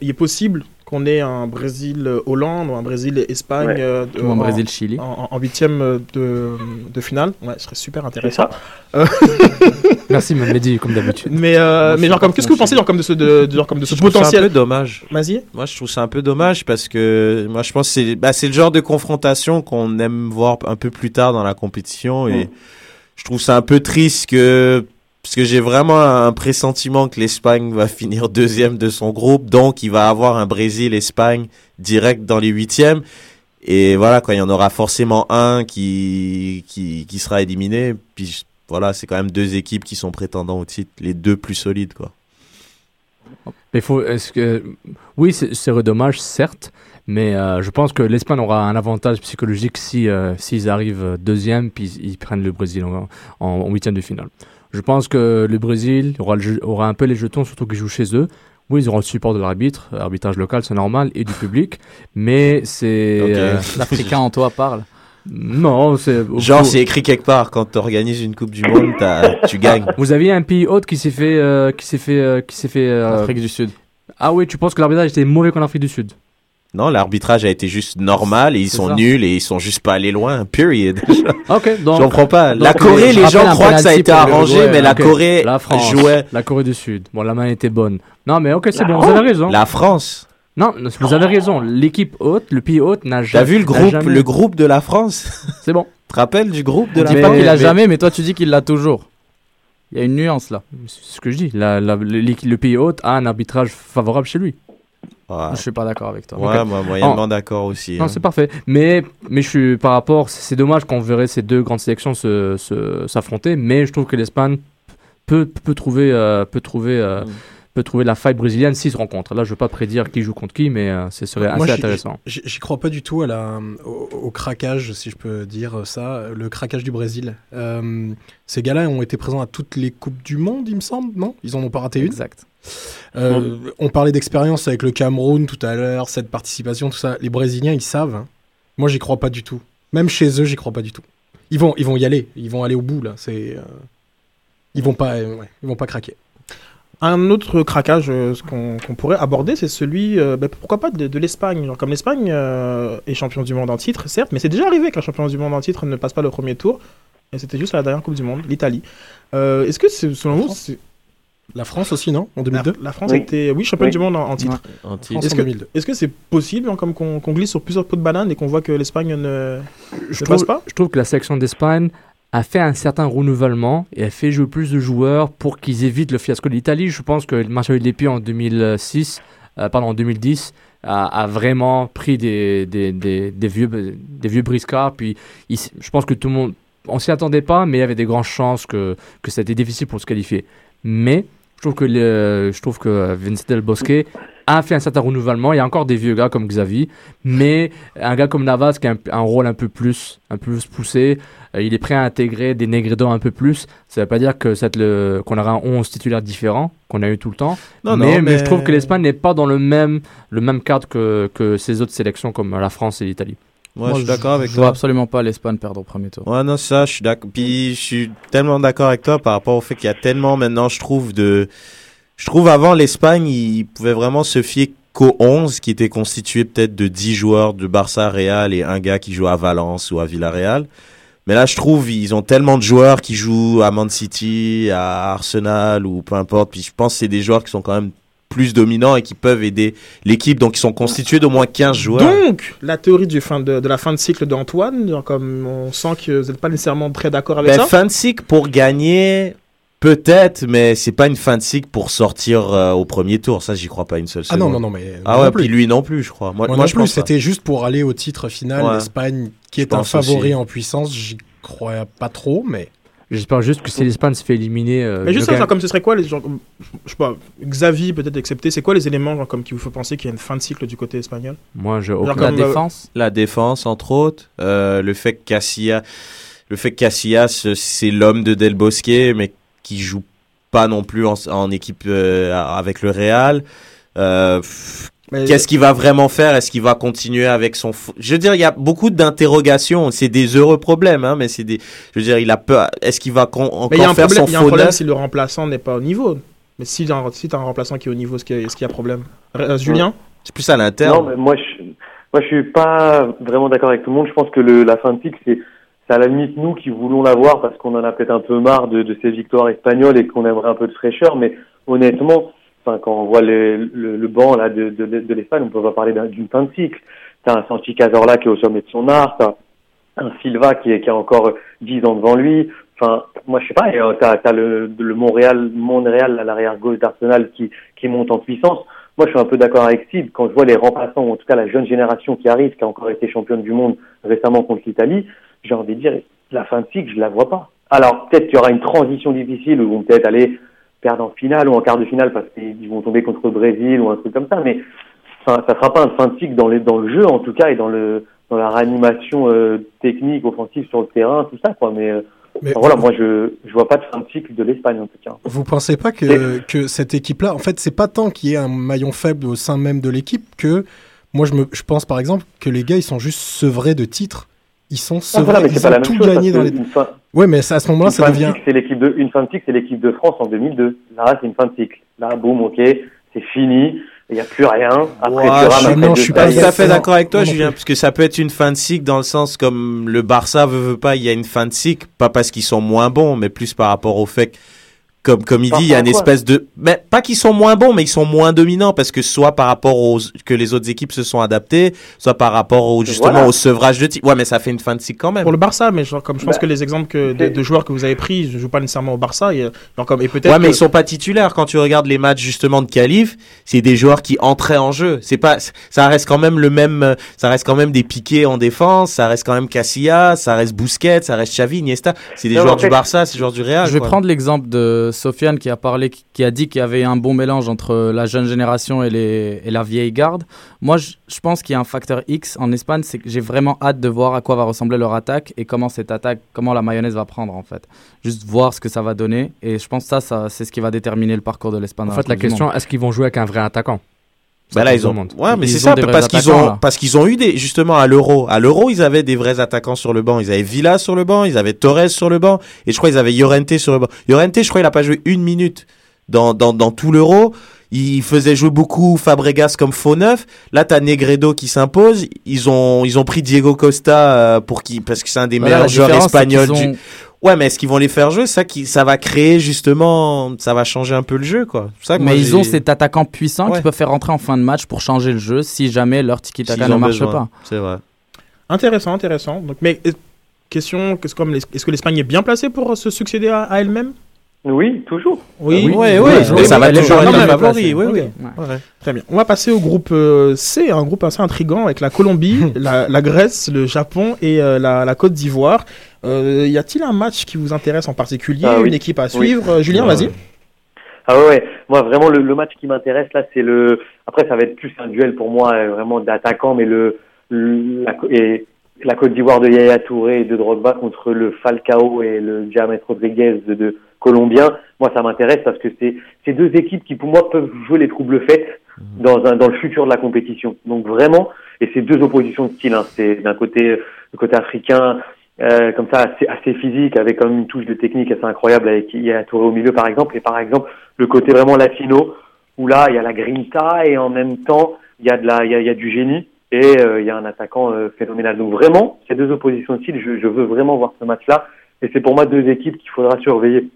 il est possible qu'on ait un Brésil-Hollande ou un Brésil-Espagne Ouais. euh, Ou un Brésil-Chili. en, en huitième de, de finale. Ouais, ce serait super C'est intéressant. ça. Merci, Mamedi, comme d'habitude. Mais, euh, mais genre comme qu'est-ce que vous pensez genre comme de ce de, de- genre comme de ce Je ça un peu potentiel? dommage. Vas-y. Moi, je trouve ça un peu dommage parce que moi, je pense que c'est bah, c'est le genre de confrontation qu'on aime voir un peu plus tard dans la compétition et Mm. je trouve ça un peu triste que parce que j'ai vraiment un pressentiment que l'Espagne va finir deuxième de son groupe, donc il va avoir un Brésil-Espagne direct dans les huitièmes. Et voilà, quoi, il y en aura forcément un qui, qui, sera éliminé. Puis voilà, c'est quand même deux équipes qui sont prétendants au titre, les deux plus solides, quoi. Mais faut, est-ce que, oui, c'est dommage, certes, mais euh, je pense que l'Espagne aura un avantage psychologique si euh, s'ils arrivent deuxième puis ils prennent le Brésil en, en, en huitième de finale. Je pense que le Brésil aura, le jeu- aura un peu les jetons, surtout qu'ils jouent chez eux. Oui, ils auront le support de l'arbitre, arbitrage local, c'est normal, et du public, mais c'est Ok. euh, L'Africain en toi parle. non, c'est Genre, c'est écrit quelque part, quand tu organises une Coupe du Monde, tu gagnes. Vous aviez un pays hôte qui s'est fait, euh, qui s'est fait, euh, qui s'est fait. euh, Afrique du Sud. Ah oui, tu penses que l'arbitrage était mauvais qu'en Afrique du Sud? Non, l'arbitrage a été juste normal et ils sont ça. nuls et ils sont juste pas allés loin. Period. Ok, donc Je comprends pas. donc, La Corée, les gens croient que ça a été le arrangé, mais la Ok. Corée la France, jouait. la Corée du Sud. Bon, la main était bonne. Non, mais ok, c'est La bon, vous avez raison. La France. Non, vous avez raison. L'équipe haute, le pays haute n'a T'as jamais. vu le groupe, jamais- le groupe de la France? C'est bon. Tu te rappelles du groupe de On la dit Mais- pas qu'il a mais- jamais, mais toi tu dis qu'il l'a toujours. Il y a une nuance là. C'est ce que je dis. La- la- l'équipe- le pays haute a un arbitrage favorable chez lui. Ouais, Je suis pas d'accord avec toi. ouais moi, moyennement d'accord aussi. Non, hein. c'est parfait. Mais, mais je suis par rapport, c'est dommage qu'on verrait ces deux grandes sélections se- se- s'affronter. Mais je trouve que l'Espagne peut, peut trouver, euh, peut trouver, euh, Mm. Peut trouver la faille brésilienne s'ils se rencontrent. Là, je veux pas prédire qui joue contre qui, mais euh, ce serait Moi, assez intéressant. J'y crois pas du tout à la, au, au craquage, si je peux dire ça, le craquage du Brésil. Euh, ces gars-là ont été présents à toutes les Coupes du Monde, il me semble, non? Ils en ont pas raté une? Exact. Euh, On parlait d'expérience avec le Cameroun tout à l'heure, cette participation, tout ça. Les Brésiliens, ils savent. hein. Moi, j'y crois pas du tout. Même chez eux, j'y crois pas du tout. Ils vont, ils vont y aller. Ils vont aller au bout là. C'est, euh, ils vont pas, ouais, ils vont pas craquer. Un autre craquage euh, qu'on pourrait aborder, c'est celui, euh, bah, pourquoi pas, de, de l'Espagne. Comme l'Espagne euh, est champion du monde en titre, certes, mais c'est déjà arrivé qu'un champion du monde en titre ne passe pas le premier tour. Et c'était juste à la dernière Coupe du Monde, l'Italie. Euh, Est-ce que, c'est- selon vous, c'est- La France aussi, non En la, 2002 la France Oui. était, oui, championne Oui. du monde en, en titre. En titre. France Est-ce en que- 2002. Est-ce que c'est possible, hein, comme qu'on glisse sur plusieurs pots de banane et qu'on voit que l'Espagne ne, Je ne trouve, passe pas? je trouve que la sélection d'Espagne a fait un certain renouvellement et a fait jouer plus de joueurs pour qu'ils évitent le fiasco de l'Italie. Je pense que Marcelo Léppi en 2006, euh, pardon, en 2010, a, a vraiment pris des, des, des, des vieux, des vieux briscards. Puis je pense que tout le monde, on s'y attendait pas, mais il y avait des grandes chances que, que c'était difficile pour se qualifier. Mais je trouve que, le, je trouve que Vincent Del Bosque a fait un certain renouvellement. Il y a encore des vieux gars comme Xavi, mais un gars comme Navas qui a un, un rôle un peu plus, un peu plus poussé, euh, il est prêt à intégrer des Negredo un peu plus. Ça ne veut pas dire que c'est le, qu'on aura un 11 titulaire différent qu'on a eu tout le temps. Non, mais, non, mais mais je trouve que l'Espagne n'est pas dans le même, le même cadre que, que ces autres sélections comme la France et l'Italie. Moi, je suis d'accord avec Je vois toi. absolument pas l'Espagne perdre au premier tour. Ouais, non, ça, je suis d'accord. Puis, je suis tellement d'accord avec toi par rapport au fait qu'il y a tellement maintenant, je trouve, de. Je trouve avant l'Espagne, ils pouvaient vraiment se fier qu'aux 11 qui étaient constitués peut-être de 10 joueurs de Barça, Real et un gars qui joue à Valence ou à Villarreal. Mais là, je trouve, ils ont tellement de joueurs qui jouent à Man City, à Arsenal ou peu importe. Puis je pense que c'est des joueurs qui sont quand même plus dominants et qui peuvent aider l'équipe. Donc, ils sont constitués d'au moins 15 joueurs. Donc, la théorie du fin de, de la fin de cycle d'Antoine, comme on sent que vous n'êtes pas nécessairement très d'accord avec Ben, ça. fin de cycle pour gagner, peut-être, mais c'est pas une fin de cycle pour sortir euh, au premier tour. Ça, j'y crois pas une seule Ah seconde. non, non, non, mais. Ah moi ouais, non plus. puis lui non plus, je crois. Moi, Moi, moi, non je plus, pense pas. c'était juste pour aller au titre final. Ouais. L'Espagne, qui Je est un favori aussi. en puissance, j'y crois pas trop, mais. J'espère juste que si l'Espagne se fait éliminer. euh, Mais juste ça, genre, comme ce serait quoi les genre, je sais pas, Xavi peut-être excepté, c'est quoi les éléments genre, comme qui vous faut penser qu'il y a une fin de cycle du côté espagnol? Moi, je. Genre La euh, défense La défense, entre autres. Euh, le fait que Casilla, le fait que Casillas, c'est l'homme de Del Bosque, mais qui joue pas non plus en, en équipe euh, avec le Real. Euh, Qu'est-ce qu'il va vraiment faire? Est-ce qu'il va continuer avec son Je veux dire, il y a beaucoup d'interrogations. C'est des heureux problèmes, hein, mais c'est des. Je veux dire, il a peur. Est-ce qu'il va con- Mais il y a un encore faire problème, son il y a un problème si le remplaçant n'est pas au niveau. Mais si tu as, un- si t'as un remplaçant qui est au niveau, est-ce qu'il y, a- y problème? Euh, Julien? C'est plus à Non, l'interne. mais moi, je, moi, je suis pas vraiment d'accord avec tout le monde. Je pense que le, la fin de cycle, c'est, c'est à la limite nous qui voulons l'avoir parce qu'on en a peut-être un peu marre de, de ces victoires espagnoles et qu'on aimerait un peu de fraîcheur. Mais honnêtement, quand on voit le, banc là de, l'Espagne, on peut pas parler d'un- d'une fin de cycle. T'as un Santi Cazorla qui est au sommet de son art, t'as un Silva qui, a encore 10 ans devant lui. Enfin, moi, je sais pas, euh, t'as, t'as le, Montréal, Montréal à l'arrière gauche d'Arsenal qui monte en puissance. Moi, je suis un peu d'accord avec Sid. Quand je vois les remplaçants, ou en tout cas la jeune génération qui arrive, qui a encore été championne du monde récemment contre l'Italie, j'ai envie de dire, la fin de cycle, je la vois pas. Alors, peut-être qu'il y aura une transition difficile où ils vont peut-être aller perdre en finale ou en quart de finale parce qu'ils vont tomber contre le Brésil ou un truc comme ça, mais enfin, ça sera pas un fin de cycle dans, les, dans le jeu, en tout cas, et dans le dans la réanimation euh, technique, offensive sur le terrain, tout ça, quoi. Mais, euh, Mais voilà, vous- moi, je je vois pas de fin de cycle de l'Espagne, en tout cas. Vous pensez pas que, que cette équipe-là, en fait, c'est pas tant qu'il y ait un maillon faible au sein même de l'équipe que moi, je, me, je pense par exemple que les gars, ils sont juste sevrés de titres. Ils sont Ah, sevrés, voilà, mais ils ont tout chose. gagné dans les. fin- Ouais, mais à ce moment-là, ça de devient. c'est l'équipe de une fin de cycle, c'est l'équipe de France en 2002. Là, c'est une fin de cycle. Là, boum, ok, c'est fini. Il n'y a plus rien. Après, Ouais, tu rames je- après non, je suis Pas tout à fait d'accord avec toi, non, Julien, parce que ça peut être une fin de cycle dans le sens comme le Barça veut, veut pas, il y a une fin de cycle, pas parce qu'ils sont moins bons, mais plus par rapport au fait que, comme, comme il Par dit, il y a une espèce de, mais pas qu'ils sont moins bons, mais ils sont moins dominants parce que soit par rapport aux, que les autres équipes se sont adaptées, soit par rapport au, justement, Voilà. au sevrage de titre. Ouais, mais ça fait une fin de cycle quand même. Pour le Barça, mais genre, comme je pense Bah, que les exemples que, de, de joueurs que vous avez pris, je joue pas nécessairement au Barça. Et, genre, comme, et peut-être Ouais, mais que- ils sont pas titulaires. Quand tu regardes les matchs justement de qualif, c'est des joueurs qui entraient en jeu. C'est pas, ça reste quand même le même, ça reste quand même des piquets en défense, ça reste quand même Casillas, ça reste Busquets, ça reste Xavi, Iniesta. C'est des Non, joueurs en fait- du Barça, c'est des joueurs du Real. Je vais quoi. prendre l'exemple de Sofiane qui a parlé, qui a dit qu'il y avait un bon mélange entre la jeune génération et, les, et la vieille garde. Moi, je, je pense qu'il y a un facteur X en Espagne, c'est que j'ai vraiment hâte de voir à quoi va ressembler leur attaque et comment cette attaque, comment la mayonnaise va prendre en fait. Juste voir ce que ça va donner et je pense que ça, ça c'est ce qui va déterminer le parcours de l'Espagne. En fait, la question, est-ce qu'ils vont jouer avec un vrai attaquant? Bah là, ils ont, ouais, mais Ils c'est ça, parce qu'ils ont, là. parce qu'ils ont eu des, justement, à l'Euro. À l'Euro, ils avaient des vrais attaquants sur le banc. Ils avaient Villa sur le banc, ils avaient Torres sur le banc, et je crois qu'ils avaient Llorente sur le banc. Llorente, je crois, il a pas joué une minute dans, dans, dans tout l'Euro. Il faisait jouer beaucoup Fabregas comme faux neuf. Là, t'as Negredo qui s'impose. Ils ont, ils ont pris Diego Costa euh, pour qui, parce que c'est un des Voilà, meilleurs joueurs espagnols du, ont- Ouais, mais est-ce qu'ils vont les faire jouer? Ça qui, ça va créer justement, ça va changer un peu le jeu, quoi. C'est ça que moi, Mais ils ont cet attaquant puissant Ouais. qui peut faire rentrer en fin de match pour changer le jeu si jamais leur tiki taka ne marche besoin. pas. C'est vrai. Intéressant, intéressant. Donc, mais euh, question, est-ce que l'Espagne est bien placée pour euh, se succéder à, à elle-même? Oui, toujours. Oui, Oui, oui, oui, mais ça va toujours être favori, oui, oui. Ok. Très bien. On va passer au groupe euh, C, un groupe assez intrigant avec la Colombie, la, la Grèce, le Japon et euh, la, la Côte d'Ivoire. Euh, y a-t-il un match qui vous intéresse en particulier, Ah oui. une équipe à suivre Euh, Julien, vas-y. Ah ouais, moi vraiment le, le match qui m'intéresse là, c'est le. Après, ça va être plus un duel pour moi, euh, vraiment d'attaquant, mais le, le- la, et la Côte d'Ivoire de Yaya Touré et de Drogba contre le Falcao et le James Rodriguez de, de Colombien. Moi, ça m'intéresse parce que c'est c'est deux équipes qui pour moi peuvent jouer les troubles faites dans un dans le futur de la compétition. Donc vraiment, et c'est deux oppositions de style. Hein. C'est d'un côté le côté africain. Euh, comme ça assez, physique avec quand une touche de technique assez incroyable avec Yaya Touré au milieu par exemple et par exemple le côté vraiment latino où là il y a la grinta et en même temps il y a de la il y a, il y a du génie et euh, il y a un attaquant euh, phénoménal donc vraiment ces deux oppositions de style je, veux vraiment voir ce match là et c'est pour moi deux équipes qu'il faudra surveiller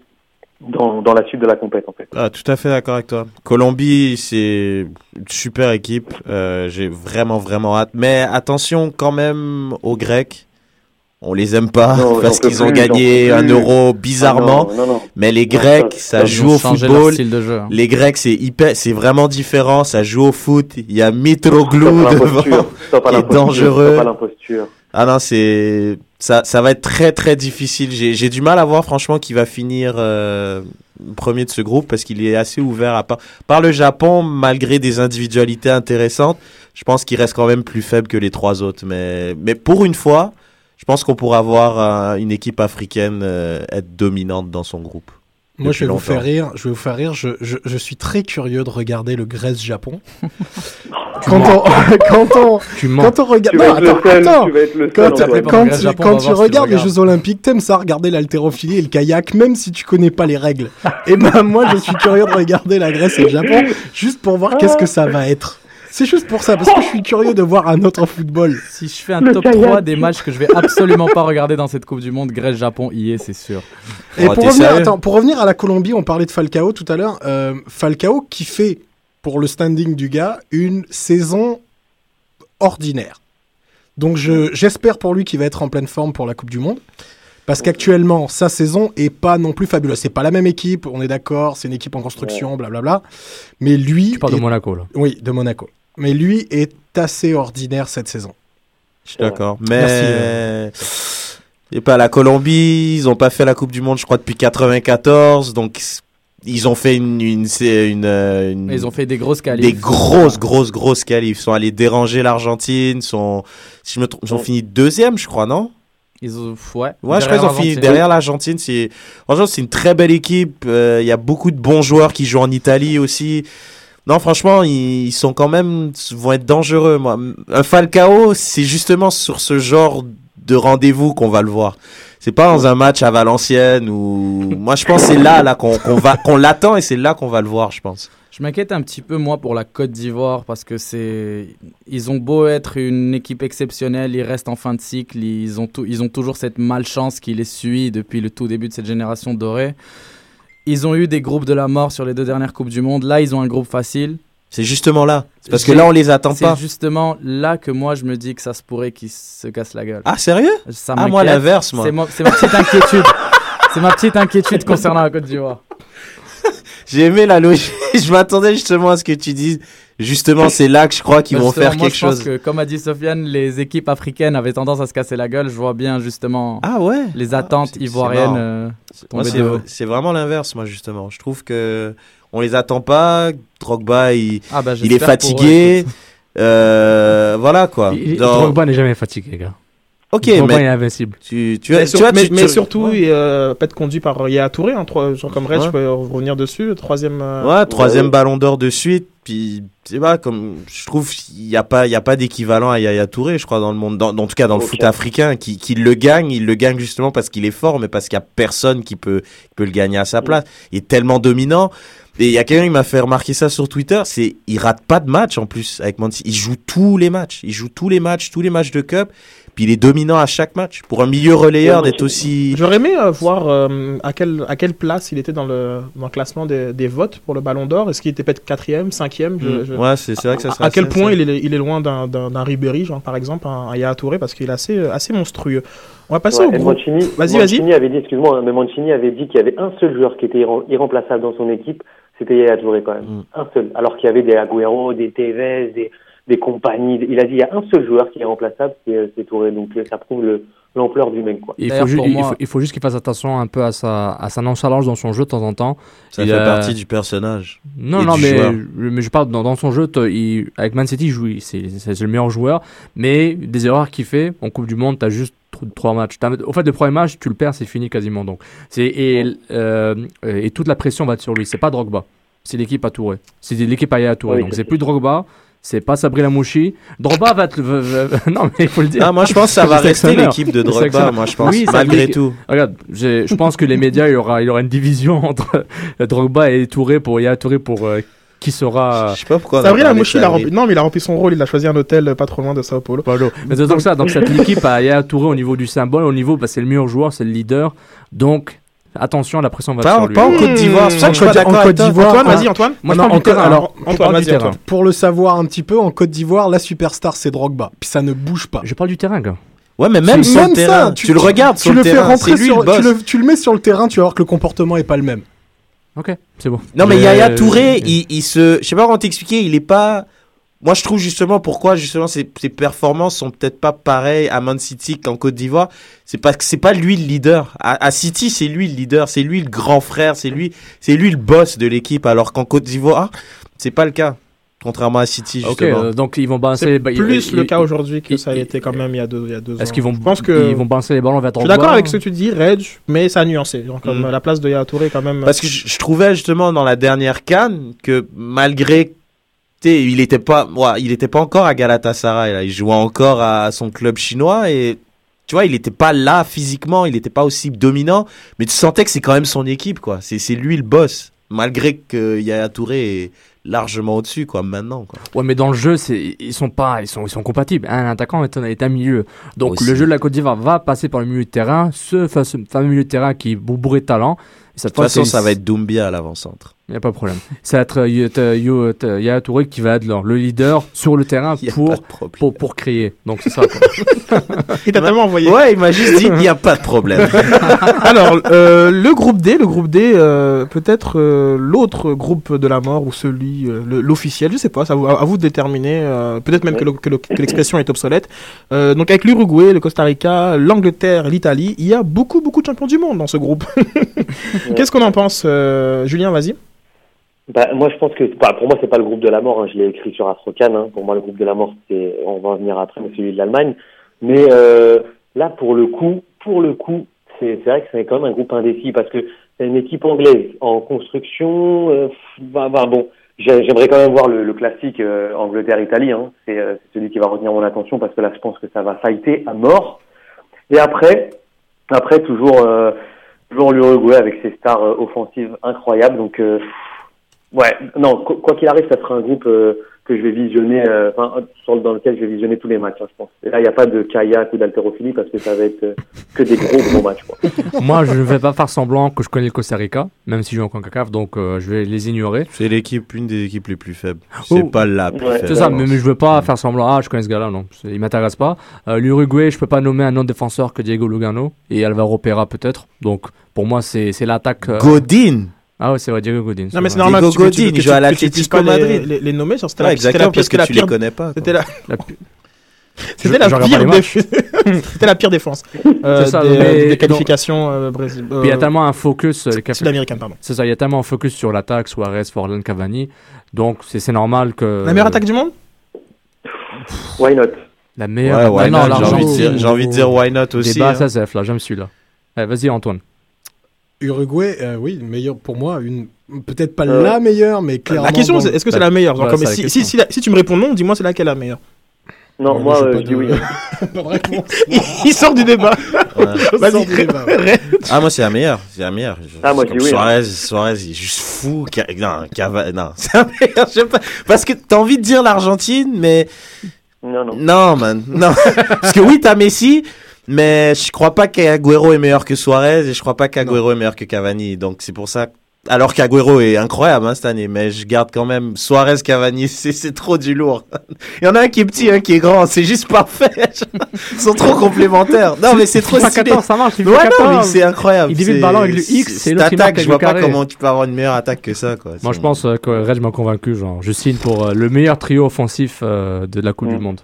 dans, dans la suite de la compète en fait Ah, tout à fait d'accord avec toi. Colombie, c'est une super équipe. J'ai vraiment, vraiment hâte. Mais attention quand même aux Grecs. On les aime pas Non, parce qu'ils ont plus, gagné un euro bizarrement. Ah non, non, non. Mais les Grecs, ça- joue au football. style de jeu. hein. Les Grecs, c'est hyper, c'est vraiment différent. Ça joue au foot. Il y a Mitroglou devant. qui est dangereux. Ah non, c'est ça, ça va être très très difficile. J'ai j'ai du mal à voir franchement qui va finir euh, premier de ce groupe parce qu'il est assez ouvert à part par le Japon malgré des individualités intéressantes. Je pense qu'il reste quand même plus faible que les trois autres. Mais mais pour une fois, je pense qu'on pourra voir euh, une équipe africaine euh, être dominante dans son groupe. Moi, je vais vous faire rire. Je vais vous faire rire. Je, je, je suis très curieux de regarder le Grèce-Japon. quand on, quand on, Tu quand on regarde, non, attends, seul, attends. tu vas être le Quand, seul, Japon, tu regardes les. Jeux Olympiques, t'aimes ça, regarder l'haltérophilie et le kayak, même si tu connais pas les règles. Et ben moi, je suis curieux de regarder la Grèce et le Japon, juste pour voir qu'est-ce que ça va être. C'est juste pour ça, parce que je suis curieux de voir un autre football. Si je fais un Le top kayak. 3 des matchs que je vais absolument pas regarder dans cette Coupe du Monde, Grèce-Japon y est, c'est sûr. Et Oh, pour revenir, attends, pour revenir à la Colombie, on parlait de Falcao tout à l'heure. Euh, Falcao qui fait, pour le standing du gars, une saison ordinaire. Donc je- j'espère pour lui qu'il va être en pleine forme pour la Coupe du Monde. Parce qu'actuellement, sa saison est pas non plus fabuleuse. C'est pas la même équipe, on est d'accord, c'est une équipe en construction, blablabla. Mais lui. Tu parles de Monaco là. Oui, de Monaco. Mais lui est assez ordinaire cette saison. Je suis d'accord. Merci, Mais. Et pas la Colombie, ils ont pas fait la Coupe du Monde, je crois, depuis 94. Donc, ils ont fait une. une, c'est une, euh, une- Ils ont fait des grosses qualifs. des grosses, grosses, grosses qualifs. Ils sont allés déranger l'Argentine. Sont, si je me trompe, ils ont fini deuxième, je crois, non? Ils ont, ouais. Ouais, je crois qu'ils ont fini derrière l'Argentine. C'est, franchement, c'est une très belle équipe. Euh, Il y a beaucoup de bons joueurs qui jouent en Italie aussi. Non, franchement, ils, sont quand même, vont être dangereux, moi. Un Falcao, c'est justement sur ce genre de rendez-vous qu'on va le voir. C'est pas dans un match à Valenciennes ou, moi, je pense c'est là, là, qu'on, va, qu'on l'attend et c'est là qu'on va le voir, je pense. Je m'inquiète un petit peu, moi, pour la Côte d'Ivoire, parce que c'est. Ils ont beau être une équipe exceptionnelle, ils restent en fin de cycle, ils ont, tou- ils ont toujours cette malchance qui les suit depuis le tout début de cette génération dorée. Ils ont eu des groupes de la mort sur les deux dernières Coupes du Monde. Là, ils ont un groupe facile. C'est justement là. C'est parce que là, on les attend C'est pas. justement là que moi, je me dis que ça se pourrait qu'ils se cassent la gueule. Ah, sérieux? Ça Ah, moi, l'inverse, moi. C'est c'est ma petite inquiétude. c'est ma petite inquiétude concernant la Côte d'Ivoire. J'ai aimé la logique. je m'attendais justement à ce que tu dises. Justement, c'est là que je crois qu'ils vont faire moi, quelque je pense chose. que, comme a dit Sofiane, les équipes africaines avaient tendance à se casser la gueule. Je vois bien justement Ah ouais? les attentes c'est ivoiriennes euh, c'est, vraiment l'inverse, moi, justement. Je trouve que on les attend pas. Drogba, il, Ah bah, il est eux, fatigué. Euh, voilà, quoi. Il- Dans- Drogba n'est jamais fatigué, gars. Ok, Drogba est mais invincible. tu, tu, mais, tu sur- vois, mais- tu- mais tu- surtout, ouais. il euh, peut être conduit par Yaya Touré, hein, trois, genre comme Red, Ouais. je peux revenir dessus. Troisième. euh, Ouais, troisième ballon d'or de suite. Puis, c'est pas comme, je trouve, il n'y a pas, il y a pas d'équivalent à Yaya Touré, je crois, dans le monde, dans, en tout cas dans le foot africain, qui, qui le gagne. Il le gagne justement parce qu'il est fort, mais parce qu'il y a personne qui peut, qui peut le gagner à sa place. Il est tellement dominant. Et il y a quelqu'un qui m'a fait remarquer ça sur Twitter, c'est, il rate pas de match en plus avec Man City. Il joue tous les matchs. Il joue tous les matchs, tous les matchs de cup. Puis il est dominant à chaque match. Pour un milieu relayeur d'être aussi, J'aurais aimé euh, voir euh, à, quelle, à quelle place il était dans le, dans le classement des, des votes pour le Ballon d'Or. Est-ce qu'il était peut-être quatrième, cinquième? Je- je- Mm. ouais, c'est, c'est vrai que ça à, serait à quel point il est, il est loin d'un, d'un, d'un Ribéry, genre par exemple, un, un Yaya Touré, parce qu'il est assez, euh, assez monstrueux. On va passer Ouais, au groupe. Mancini, Vas-y, Mancini avait dit, excuse-moi, hein, mais Mancini avait dit qu'il y avait un seul joueur qui était irrem- irremplaçable dans son équipe, c'était Yaya Touré quand même. Mm. Un seul. Alors qu'il y avait des Agüero, des Tevez, des, des compagnies. Il a dit il y a un seul joueur qui est remplaçable, c'est euh, Touré. Donc euh, ça prouve le- l'ampleur du mec. Quoi. Il faut, D'ailleurs, ju- pour il, moi- faut, il faut juste qu'il fasse attention un peu à sa, à sa nonchalance dans son jeu de temps en temps. Ça Il fait partie du personnage. Non, non, mais, je parle dans, dans son jeu. il- avec Man City, il joue, il- c'est c'est le meilleur joueur. Mais des erreurs qu'il fait en Coupe du Monde, tu as juste tr- trois matchs. T'as- Au fait, le premier match, tu le perds, c'est fini quasiment. Donc, c'est et, euh, et toute la pression va être sur lui. C'est pas Drogba, c'est l'équipe à Touré. C'est l'équipe à Yaya Touré. Oui, donc, c'est c'est plus Drogba. C'est pas Sabri Lamouchi. Drogba va va- non, mais il faut le dire. Ah, moi, je pense que ça va C'est rester l'équipe de Drogba, moi, je pense, Oui, ça- malgré tout. Regarde, je pense que les médias, il y aura, il y aura une division entre Drogba et Touré pour Yaya Touré pour euh, qui sera. Je sais pas pourquoi a Sabri Lamouchi, il a rempli... non, mais il a rempli son rôle. Il a choisi un hôtel pas trop loin de Sao Paulo. Pablo. Mais c'est donc ça, donc cette équipe a Yaya Touré au niveau du symbole, au niveau, bah, c'est le meilleur joueur, c'est le leader. Donc, attention, la pression va Pas, sur en- lui. pas en Côte d'Ivoire, c'est pour ça que je suis pas En d'accord Côte avec toi. d'Ivoire, Antoine, vas-y, Antoine. Moi, je Non, parle du encore- terrain. alors, Je Antoine, vas-y, terrain. Antoine. Pour le savoir un petit peu, en Côte d'Ivoire, la superstar c'est Drogba. Puis ça ne bouge pas. Je parle du terrain, gars. Ouais, mais même sur le Même terrain, ça, tu, le regardes tu sur le le fais terrain, rentrer c'est lui sur, le boss. tu le, tu le mets sur le terrain, tu vas voir que le comportement est pas le même. Ok, c'est bon. Non, mais Je- Yaya Touré, il, il se. Je sais pas comment t'expliquer, il est pas. Moi, je trouve justement pourquoi justement ses, ses performances sont peut-être pas pareilles à Man City qu'en Côte d'Ivoire. C'est parce que c'est pas lui le leader. À, à City, c'est lui le leader, c'est lui le grand frère, c'est lui, c'est lui le boss de l'équipe. Alors qu'en Côte d'Ivoire, c'est pas le cas. Contrairement à City, Ok, justement. euh, donc ils vont balancer. C'est bah, plus le cas aujourd'hui que ça a été quand même il y a deux, il y a deux ans. Est-ce qu'ils vont, Je pense que. ils vont balancer les ballons vers Je suis d'accord avec ce que tu dis, Reg, mais ça a nuancé. Comme Mm. la place de Yaya Touré, quand même. Parce que je, je trouvais justement dans la dernière canne que malgré il était pas, ouais, il était pas encore à Galatasaray. Là. Il jouait encore à son club chinois et tu vois, il était pas là physiquement, il était pas aussi dominant, mais tu sentais que c'est quand même son équipe, quoi. C'est c'est lui le boss, malgré que Yaya Touré est largement au-dessus, quoi, maintenant, quoi. Ouais, mais dans le jeu, c'est ils sont pas, ils sont, ils sont compatibles. Un attaquant est un, est un milieu. Donc Aussi. le jeu de la Côte d'Ivoire va passer par le milieu de terrain, ce fameux milieu de terrain qui est bourré de talent. Et cette De toute fois, ça va être Doumbia à l'avant-centre. Il n'y a pas de problème. Ça va être Yaya Touré qui va être le le leader sur le terrain pour, pour, pour créer. Donc c'est ça. quoi. Il t'a tellement envoyé. Ouais, il m'a juste dit, il n'y a pas de problème. Alors, euh, le groupe D, le groupe D, euh, peut-être euh, l'autre groupe de la mort ou celui, euh, l'officiel, je sais pas, ça à vous, à vous de déterminer. euh, peut-être même que le- que le- que l'expression est obsolète. Euh, donc avec l'Uruguay, le Costa Rica, l'Angleterre, l'Italie, il y a beaucoup, beaucoup de champions du monde dans ce groupe. Qu'est-ce qu'on en pense, euh, Julien Vas-y. Bah, moi, je pense que, bah, pour moi, c'est pas le groupe de la mort. hein. Je l'ai écrit sur Astrocan. Hein. Pour moi, le groupe de la mort, c'est, on va en venir après, mais celui de l'Allemagne. Mais euh, là, pour le coup, pour le coup, c'est, vrai que c'est quand même un groupe indécis parce que c'est une équipe anglaise en construction. Euh, bah, bah, bon, j'ai- j'aimerais quand même voir le, le classique euh, Angleterre-Italie. Hein. C'est, celui qui va retenir mon attention parce que là, je pense que ça va fighter à mort. Et après, après toujours, toujours l'Uruguay avec ses stars euh, offensives incroyables. Donc euh, Ouais, non, qu- quoi qu'il arrive, ça sera un groupe euh, que je vais visionner, euh, enfin, sur- dans lequel je vais visionner tous les matchs, hein, je pense. Et là, il n'y a pas de kayak ou d'haltérophilie parce que ça va être euh, que des gros gros matchs. Quoi. Moi, je ne vais pas faire semblant que je connais le Costa Rica, même si je joue en CONCACAF, donc euh, je vais les ignorer. C'est l'équipe, une des équipes les plus faibles. C'est Oh. pas la plus Ouais. faible. C'est ça, mais, mais je veux pas faire semblant, ah, je connais ce gars-là, non, c'est- il m'intéresse pas. Euh, L'Uruguay, je peux pas nommer un autre défenseur que Diego Lugano et Alvaro Pera peut-être. Donc, pour moi, c'est c'est l'attaque. euh, Godin Ah ouais, c'est vrai, Diego Godin. Non, mais c'est Diego normal tu- Godin, que il tu- joue à l'Atlético pas les- Madrid. Les, les nommer, genre, c'était Ouais, la, exactement, parce que la tu les connais pas. C'était la, c'était la c'était la pire défense euh, C'est ça, des, mais- des qualifications euh, Brésil. Il y a tellement un focus. euh, Sud-américaine, pardon. C'est ça, il y a tellement un focus sur l'attaque, Suarez, Forlan, Cavani. Donc, c'est c'est normal que. La meilleure attaque du monde? Why not? La meilleure. Ouais, why Ah non, not, J'ai envie de dire- j'ai envie de dire why not aussi. Débat, hein. ça, c'est là, j'aime celui-là. Eh, Vas-y, Antoine. Uruguay, euh, oui, meilleur pour moi, une peut-être pas Euh, la meilleure, mais clairement. La question, c'est est-ce que c'est la meilleure? Genre, Voilà, comme c'est la si, question. si, si, la- si tu me réponds non, dis-moi c'est laquelle la meilleure? Non, Ouais, moi, euh, je de- dis oui. Il sort du débat. Ouais. Vas-y. Sors du débat. Ah, moi, c'est la meilleure. C'est la meilleure. Je- Ah, moi, je dis oui, Suarez, Suarez, il est juste fou. Non, Cava- non, c'est la meilleure. Je sais pas. Parce que t'as envie de dire l'Argentine, mais Non, non. non, man. Non. Parce que oui, t'as Messi, mais je crois pas qu'Aguero est meilleur que Suarez et je crois pas qu'Aguero est meilleur que Cavani. Donc, c'est pour ça. Alors qu'Aguero est incroyable hein, cette année, mais je garde quand même Suarez, Cavani, c'est c'est trop du lourd. Il y en a un qui est petit, un qui est grand, c'est juste parfait. Ils sont trop complémentaires. Non, mais c'est trop stylé. 14, ça marche. FIFA Ouais, non, 14. mais c'est incroyable. Il divise le C'est- ballon avec le X, c'est- attaque, je vois pas comment tu peux avoir une meilleure attaque que ça, quoi. Moi, je pense euh, que Red m'a convaincu. Genre, je signe pour euh, le meilleur trio offensif euh, de la Coupe Mm. du Monde.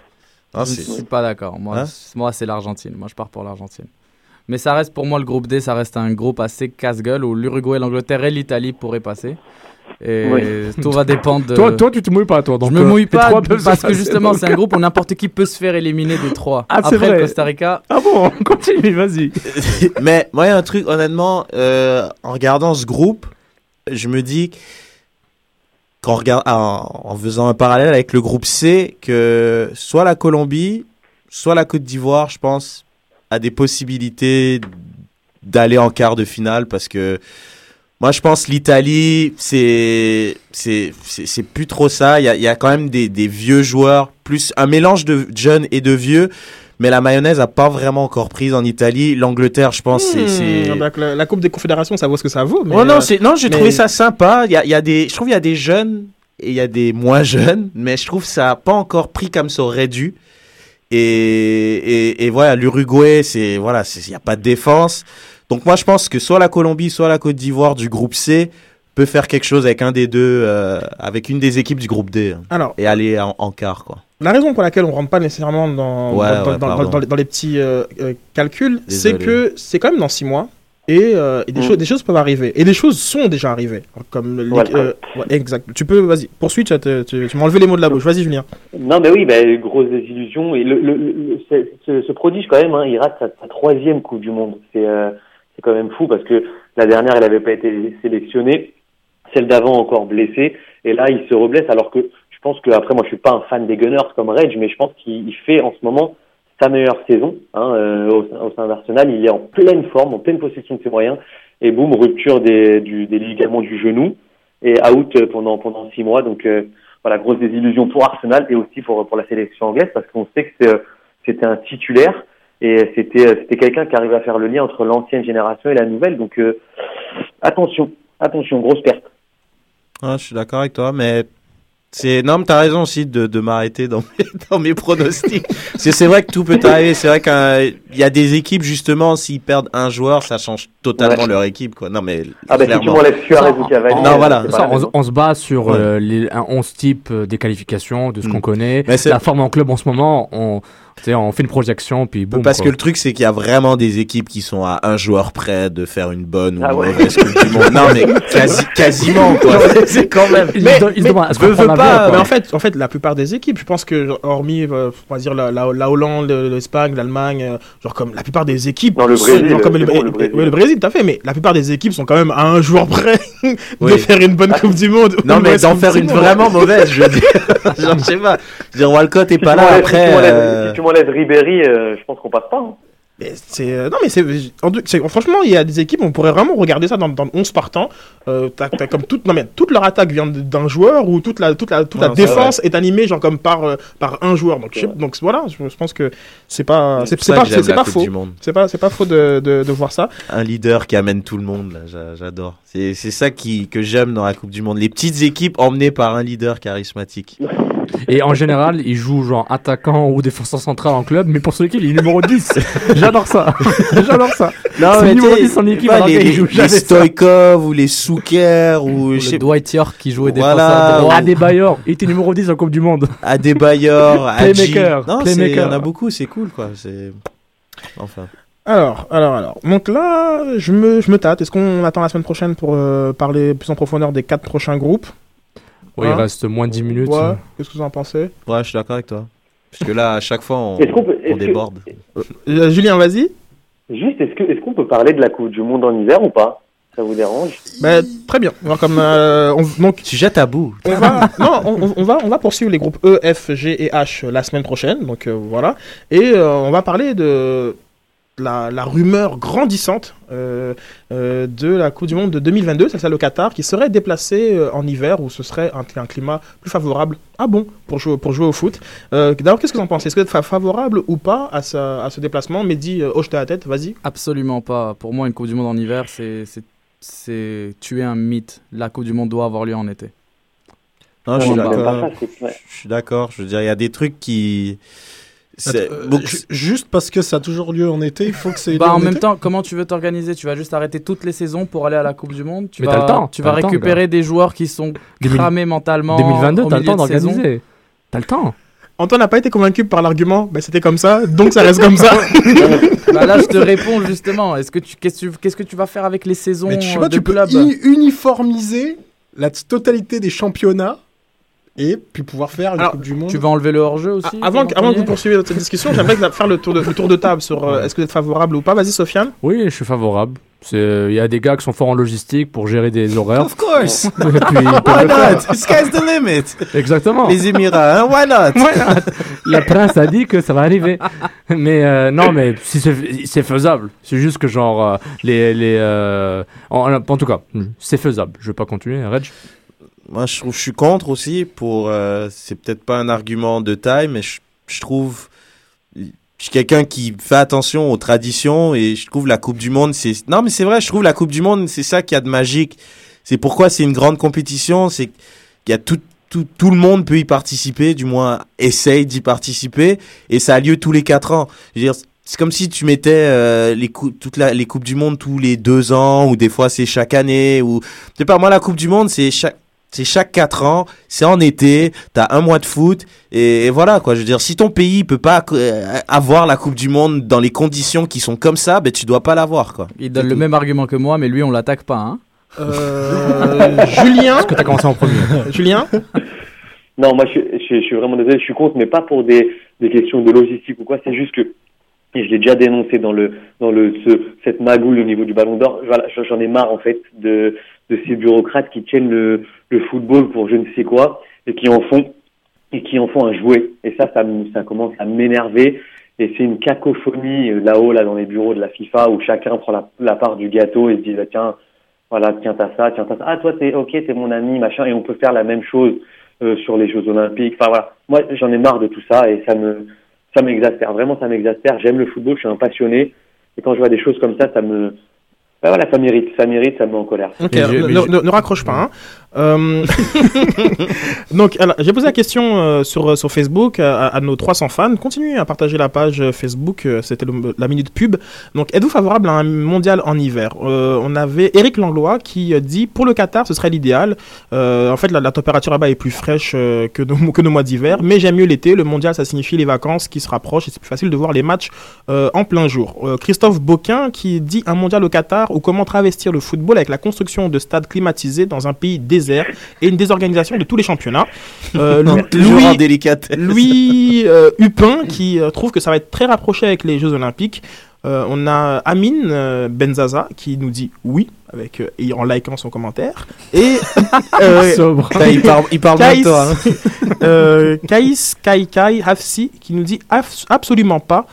Ah, Je c'est- suis pas d'accord. Moi, Hein moi c'est l'Argentine. Moi, je pars pour l'Argentine. Mais ça reste pour moi le groupe D, ça reste un groupe assez casse-gueule où l'Uruguay, l'Angleterre et l'Italie pourraient passer. Et Oui. tout va dépendre de. Toi, toi, tu te mouilles pas, toi. Donc, je me euh, mouille pas parce que passer, justement c'est un groupe où n'importe qui peut se faire éliminer des trois. Ah, c'est Après vrai. le Costa Rica, Ah bon, continue, vas-y. mais moi, il y a un truc, honnêtement, euh, en regardant ce groupe, je me dis qu'en regard- en, en faisant un parallèle avec le groupe C, que soit la Colombie, soit la Côte d'Ivoire, je pense, a des possibilités d'aller en quart de finale parce que moi, je pense l'Italie, c'est c'est c'est c'est plus trop ça. Il y a, il y a quand même des, des vieux joueurs, plus un mélange de jeunes et de vieux. Mais la mayonnaise a pas vraiment encore prise en Italie. L'Angleterre, je pense, c'est- c'est Hmm, donc la, la Coupe des Confédérations, ça vaut ce que ça vaut. Mais, Oh non, euh, non, j'ai mais- trouvé ça sympa. Il y a, il y a des, je trouve il y a des jeunes et il y a des moins jeunes, mais je trouve que ça a pas encore pris comme ça aurait dû. Et et, et voilà, l'Uruguay, c'est voilà, il y a pas de défense. Donc moi je pense que soit la Colombie, soit la Côte d'Ivoire du groupe C peut faire quelque chose avec un des deux, euh, avec une des équipes du groupe D hein, Alors, et aller en, en quart quoi. la raison pour laquelle on rentre pas nécessairement dans, Ouais, dans, ouais, dans- dans- pardon. dans les, dans les petits euh, euh, calculs, c'est que c'est quand même dans six mois. Et, euh, et des, choses, des choses peuvent arriver. Et des choses sont déjà arrivées. Comme le- Voilà. euh, ouais, exact. Tu peux, vas-y, poursuis, tu, tu, m'as enlevé les mots de la bouche. Vas-y, Julien. Non, mais oui, bah, grosse désillusion. Et le, le, le- ce, ce- ce prodige, quand même, hein, il rate sa, sa troisième Coupe du Monde. C'est euh, c'est quand même fou parce que la dernière, elle n'avait pas été sélectionnée. Celle d'avant, encore blessée. Et là, il se reblesse alors que je pense que après moi je suis pas un fan des Gunners comme Rage, mais je pense qu'il il fait en ce moment sa meilleure saison hein, euh, au, sein- au sein d'Arsenal. Il est en pleine forme, en pleine possession de ses moyens. Et boum, rupture des, du, des ligaments du genou et out euh, pendant pendant six mois. Donc euh, voilà, grosse désillusion pour Arsenal et aussi pour pour la sélection anglaise parce qu'on sait que euh, c'était un titulaire et c'était euh, c'était quelqu'un qui arrivait à faire le lien entre l'ancienne génération et la nouvelle. Donc euh, attention, attention, grosse perte. Ah, je suis d'accord avec toi, mais c'est non, mais t'as raison aussi de, de m'arrêter dans mes, dans mes pronostics. Parce que c'est vrai que tout peut arriver. C'est vrai qu'il y a des équipes justement, s'ils perdent un joueur, ça change totalement Ouais. leur équipe, quoi. Non, mais Ah bah si tu m'enlèves Suarez ou Cavani, Non, voilà. Ça, on, se base sur Ouais. euh, les, un 11 type euh, des qualifications, de ce Mm. qu'on connaît. Mais c'est- La forme en club en ce moment, on, sais, on fait une projection, puis boum. Parce quoi. que le truc, c'est qu'il y a vraiment des équipes qui sont à un joueur près de faire une bonne ou Ah une ouais. mauvaise Coupe du Monde. Non, mais quasi, quasiment, quoi. c'est quand même. Ils Mais- mais- veux l'avion, pas, Mais en fait, en fait, la plupart des équipes, je pense que, hormis, euh, on va dire, la, la, la Hollande, le- l'Espagne, l'Allemagne, euh, genre comme la plupart des équipes. Non, le sont- Brésil, genre comme le, Brésil. ouais, le Brésil, tout à fait, mais la plupart des équipes sont quand même à un joueur près de Oui. faire une bonne Coupe du Monde. ou Non, mais d'en faire une Monde. vraiment mauvaise, je veux dire. Genre, je sais pas. Je veux dire, Walcott est Si pas là après. Si tu m'enlèves- euh, si tu m'enlèves Ribéry, euh, je pense qu'on passe pas. hein. C'est euh, non mais c'est franchement il y a des équipes on pourrait vraiment regarder ça dans, dans le 11 partants euh, comme toute non mais toute leur attaque vient d'un joueur ou toute la toute la toute la défense est animée genre comme par euh, par un joueur. Donc je donc voilà je, je pense que c'est pas c'est, pas c'est, pas faux. c'est pas c'est pas faux de, de, de voir ça. Un leader qui amène tout le monde, là, j'adore. C'est c'est ça qui, que j'aime dans la Coupe du Monde. Les petites équipes emmenées par un leader charismatique. Et en général, il joue genre attaquant ou défenseur central en club, mais pour son équipe, il est numéro 10. J'adore ça. J'adore ça. Non, C'est mais numéro tu sais, 10 en équipe, les, les, joue. Stoikov ou les Souker ou Le je sais Dwight York qui jouait Voilà. défenseur. Adebayor, il était numéro 10 en Coupe du Monde. Adebayor. Playmaker, Non, c'est- il y playmaker. en a beaucoup, c'est cool quoi. C'est enfin. alors alors alors donc là je me je me tâte est-ce qu'on attend la semaine prochaine pour euh, parler plus en profondeur des quatre prochains groupes? Oui, il Hein reste moins de 10 minutes. ouais qu'est-ce que vous en pensez? Ouais, je suis d'accord avec toi. Parce que là, à chaque fois, on, Est-ce qu'on peut- on est-ce que- déborde. Euh, Julien vas-y Juste, est-ce que est-ce qu'on peut parler de la Coupe du Monde en hiver ou pas? Ça vous dérange? Bah, très bien Alors, comme euh, on- donc Sujet tabou. On va, non, on, on- on va, on va poursuivre les groupes E, F, G et H la semaine prochaine. Donc euh, voilà. Et euh, on va parler de la, la rumeur grandissante euh, euh, de la Coupe du Monde de 2022, c'est ça le Qatar, qui serait déplacé euh, en hiver où ce serait un, un climat plus favorable. Ah bon Pour jouer, pour jouer au foot. Euh, D'abord, qu'est-ce que vous en pensez? Est-ce que vous êtes fa- favorable ou pas à, ce déplacement? Mehdi, euh, hoche ta tête, vas-y. Absolument pas. Pour moi, une Coupe du Monde en hiver, c'est tuer un mythe. La Coupe du Monde doit avoir lieu en été. Non, suis d'accord. Je suis d'accord. Je veux dire, il y a des trucs qui. C'est- Euh, juste parce que ça a toujours lieu en été, il faut que c'est. Bah, en même été temps, comment tu veux t'organiser? Tu vas juste arrêter toutes les saisons pour aller à la Coupe du Monde? Tu Mais vas, t'as le temps, Tu vas le temps, récupérer des joueurs qui sont 2000 cramés mentalement. 2022, au t'as le milieu temps d'organiser. T'as le temps. Antoine n'a pas été convaincu par l'argument, ben, c'était comme ça, donc ça reste comme ça. Bah là, je te réponds justement. Est-ce que tu qu'est-ce que tu qu'est-ce que tu vas faire avec les saisons Mais tu sais euh, pas, de tu peux clubs uni- uniformiser la totalité des championnats et puis pouvoir faire une Alors, Coupe du Monde. Tu vas enlever le hors-jeu aussi Ah, avant, que- avant que vous poursuiviez cette discussion, j'aimerais faire le tour de, le tour de table sur euh, est-ce que vous êtes favorable ou pas. Vas-y, Sofiane. Oui, je suis favorable. Il y a des gars qui sont forts en logistique pour gérer des horaires. Of course. Et puis, Why not? Sky's the limit. Exactement. Les Émirats, hein? Why not? Voilà. Le prince a dit que ça va arriver. Mais euh, non, mais si c'est c'est faisable. C'est juste que genre euh, les les euh, en, en tout cas, c'est faisable. Je vais pas continuer, Reg. Moi, je trouve, je suis contre aussi. Pour, euh, c'est peut-être pas un argument de taille, mais je, je trouve, je suis quelqu'un qui fait attention aux traditions et je trouve la Coupe du Monde, c'est, non, mais c'est vrai, je trouve la Coupe du Monde, c'est ça qui a de magique. C'est pourquoi c'est une grande compétition, c'est qu'il y a tout, tout, tout le monde peut y participer, du moins essaye d'y participer, et ça a lieu tous les quatre ans. C'est comme si tu mettais euh, les coupes, toutes la, les coupes du monde tous les deux ans, ou des fois c'est chaque année, ou je sais pas. Moi, la Coupe du Monde, c'est chaque c'est chaque quatre ans, c'est en été, t'as un mois de foot, et, et voilà quoi. Je veux dire, si ton pays peut pas euh, avoir la Coupe du Monde dans les conditions qui sont comme ça, ben tu dois pas l'avoir quoi. Il donne le tout. même argument que moi, mais lui, on l'attaque pas. Hein. Euh, Julien. Est-ce que t'as commencé en premier? Julien. Non, moi je, je, je suis vraiment désolé, je suis contre, mais pas pour des, des questions de logistique ou quoi. C'est juste que, et je l'ai déjà dénoncé dans le dans le ce, cette magouille au niveau du Ballon d'Or. Voilà, j'en ai marre en fait de de ces bureaucrates qui tiennent le le football pour je ne sais quoi et qui en font et qui en font un jouet. Et ça, ça, ça commence à m'énerver. Et c'est une cacophonie euh, là-haut, là, dans les bureaux de la FIFA, où chacun prend la, la part du gâteau et se dit, bah, tiens, voilà, tiens, t'as ça, tiens, t'as ça. Ah, toi, t'es, ok, t'es mon ami, machin. Et on peut faire la même chose euh, sur les Jeux Olympiques. Enfin, voilà. Moi, j'en ai marre de tout ça et ça me, ça m'exaspère. Vraiment, ça m'exaspère. J'aime le football, je suis un passionné. Et quand je vois des choses comme ça, ça me, bah, voilà, ça mérite, ça mérite, ça me met en colère. Ok, ne, je- ne- ne raccroche pas. hein. Euh, Donc, j'ai posé la question euh, sur, sur Facebook à, nos 300 fans. Continuez à partager la page euh, Facebook, euh, c'était la minute pub. Donc, êtes-vous favorable à un mondial en hiver? Euh, On avait Eric Langlois qui euh, dit pour le Qatar, ce serait l'idéal. Euh, en fait, la, température là-bas est plus fraîche euh, que, nos, que nos mois d'hiver, mais j'aime mieux l'été. Le mondial, ça signifie les vacances qui se rapprochent et c'est plus facile de voir les matchs euh, en plein jour. Euh, Christophe Boquin qui dit un mondial au Qatar ou comment travestir le football avec la construction de stades climatisés dans un pays désert? Et une désorganisation de tous les championnats. Euh, Louis, euh, Hupin qui euh, trouve que ça va être très rapproché avec les Jeux Olympiques. Euh, on a Amine euh, Benzaza qui nous dit oui avec euh, et en likant son commentaire et Sobre. Il parle, il parle de toi. hein. Kaïs Kai Kai Hafsi qui nous dit absolument pas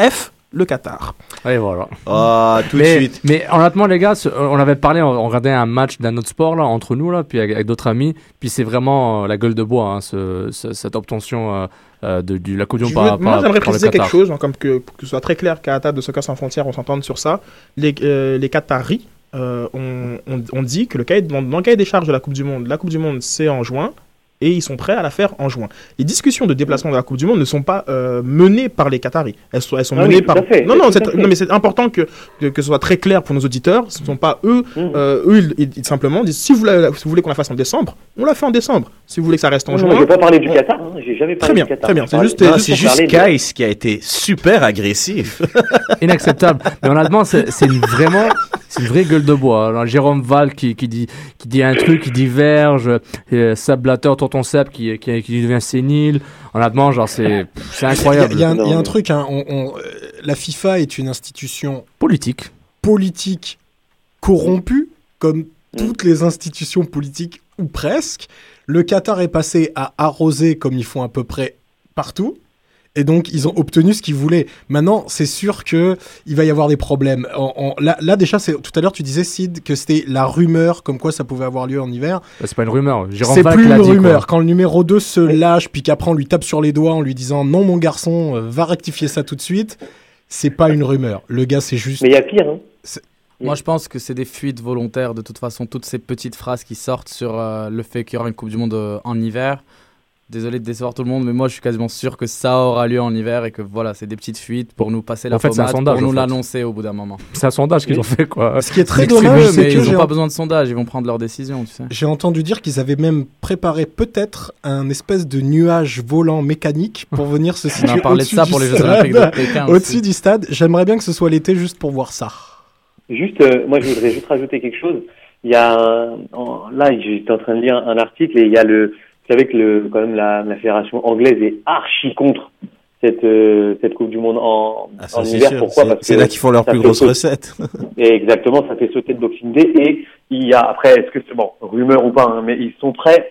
F le Qatar. Et voilà. Ah, tout de mais, suite. mais honnêtement, les gars, on avait parlé, on, on regardait un match d'un autre sport là, entre nous, là, puis avec, avec d'autres amis. Puis c'est vraiment euh, la gueule de bois, hein, ce- ce- cette obtention euh, euh, de, du, la Coupe du Monde moi, j'aimerais préciser quelque chose, hein, comme que, pour que ce soit très clair qu'à la table de Soccer sans frontières, on s'entende sur ça. Les, euh, les Qataris euh, ont, ont- ont dit que le cahier, dans, dans le cahier des charges de la Coupe du Monde, la Coupe du Monde, c'est en juin. Et ils sont prêts à la faire en juin. Les discussions de déplacement de la Coupe du Monde ne sont pas euh, menées par les Qataris. Elles sont, elles sont Ah menées par. non, non, mais c'est important que, que, que ce soit très clair pour nos auditeurs. Ce ne sont pas eux. Mhm. euh, eux, ils, ils- ils simplement disent si vous, la- si vous voulez qu'on la fasse en décembre, on la fait en décembre. Si vous voulez que ça reste en Non, juin. non, j'ai pas parlé du Qatar, hein, Très parlé bien, très bien. C'est juste- juste de- Kais qui a été super agressif. Inacceptable. Mais honnêtement, c'est c'est une, vraiment, c'est une vraie gueule de bois. Alors, Jérôme Val qui, qui, dit, qui dit un truc, qui diverge. Euh, Seb Blatter, Tonton Seb qui, qui, qui devient sénile. Honnêtement, genre, c'est Il y incroyable. il y, a un- y a truc, hein, on- on- euh, la FIFA est une institution Politique. politique corrompue, comme toutes les institutions politiques, ou presque. Le Qatar est passé à arroser comme ils font à peu près partout. Et donc, ils ont obtenu ce qu'ils voulaient. Maintenant, c'est sûr que il va y avoir des problèmes. En- en- là, là, déjà, tout à l'heure, tu disais, Sid, que c'était la rumeur comme quoi ça pouvait avoir lieu en hiver. Bah, C'est pas une rumeur. C'est plus une quoi. rumeur. Quand le numéro 2 se lâche, puis qu'après on lui tape sur les doigts en lui disant non, mon garçon, euh, va rectifier ça tout de suite, c'est pas une rumeur. Le gars, c'est juste. Mais il y a pire, hein. Moi, je pense que c'est des fuites volontaires. De toute façon, toutes ces petites phrases qui sortent sur euh, le fait qu'il y aura une Coupe du Monde euh, en hiver. Désolé de décevoir tout le monde, mais moi, je suis quasiment sûr que ça aura lieu en hiver et que voilà, c'est des petites fuites pour nous passer la En fait, c'est un pommade, sondage, pour en nous fait. l'annoncer au bout d'un moment. C'est un sondage qu'ils ont fait, quoi. Ce qui est très dommage, c'est mais que ils n'ont pas besoin de sondage, ils vont prendre leurs décisions, tu sais. j'ai entendu dire qu'ils avaient même préparé peut-être un espèce de nuage volant mécanique pour venir se On situer a parlé de au-dessus ça du pour les Jeux. Olympiques de Pékin. Au-dessus du stade, j'aimerais bien que ce soit l'été juste pour voir ça. Juste, euh, moi, je voudrais juste rajouter quelque chose. Il y a, un- en- là, j'étais en train de lire un article et il y a le, vous savez que le, quand même la, la fédération anglaise est archi contre cette euh, cette Coupe du Monde en, Ah, ça, en hiver. sûr. Pourquoi? C'est- là qu'ils font leurs ça plus sauter- recettes. Et exactement, ça fait sauter le Boxing Day. Et il y a, après, est-ce que c'est bon, rumeur ou pas, hein, mais ils sont prêts,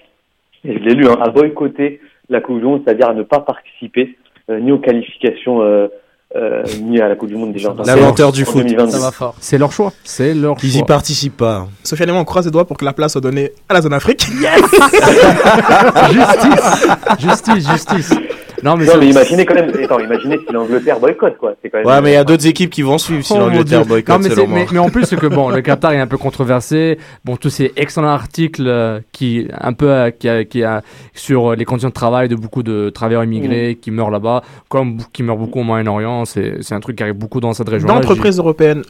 et je l'ai lu, hein, à boycotter la Coupe du Monde, c'est-à-dire à ne pas participer euh, ni aux qualifications, euh, ni à la Coupe du Monde déjà. L'inventeur du foot. 2022. Ça va fort. C'est leur choix. C'est leur Ils y participent pas. Sofiane et moi, on croise les doigts pour que la place soit donnée à la zone Afrique. justice, justice, justice. Non, mais, Non, ça- mais imaginez quand même, attends, imaginez si l'Angleterre boycotte, quoi. C'est quand même. Ouais, mais il y a d'autres équipes qui vont suivre si Oh, l'Angleterre boycotte, Non, mais, selon moi. mais, mais en plus, c'est que bon, le Qatar est un peu controversé. Bon, tous ces excellents articles euh, qui, un peu, euh, qui, a- qui a, sur euh, les conditions de travail de beaucoup de travailleurs immigrés Mm. qui meurent là-bas, comme qui meurent beaucoup au Moyen-Orient. C'est, c'est un truc qui arrive beaucoup dans cette région. D'entreprises européennes.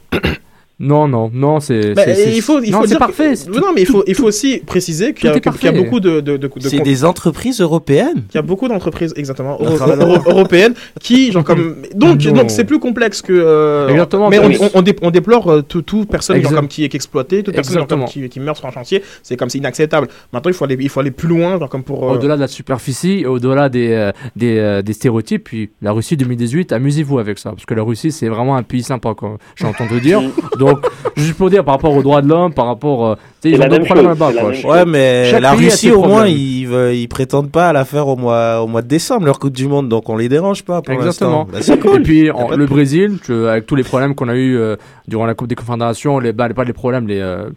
Non, non, non, c'est. Bah, il faut, il non, faut c'est dire parfait. que- non, mais il faut, il faut aussi préciser qu'il y, a- y beaucoup de, de, de, de C'est des entreprises européennes. qu'il y a beaucoup d'entreprises exactement euro- euro- européennes qui genre comme donc Non. donc c'est plus complexe que euh, Exactement, mais on, on, on dé- on déplore euh, tout, tout personne genre comme qui est exploité toute personne genre comme Exactement. qui, qui meurt sur un chantier c'est comme c'est inacceptable maintenant il faut aller il faut aller plus loin genre comme pour euh, Au-delà de la superficie, au-delà des, euh, des, euh, des stéréotypes, puis la Russie 2018, amusez-vous avec ça, parce que la Russie, c'est vraiment un pays sympa, quoi. J'ai entendu dire. Donc, Donc, juste pour dire, par rapport aux droits de l'homme, par rapport. euh, tu sais, ils ont d'autres même problèmes là-bas, Ouais, mais Chaque la Russie, au moins, ils, veulent- ils prétendent pas à la faire au mois, au mois de décembre, leur Coupe du Monde, donc on les dérange pas pour Exactement. l'instant. Bah, c'est cool. Et puis en- le. Brésil, tu- avec tous les problèmes qu'on a eu euh, durant la Coupe des Confédérations, les, bah, pas les problèmes, les euh,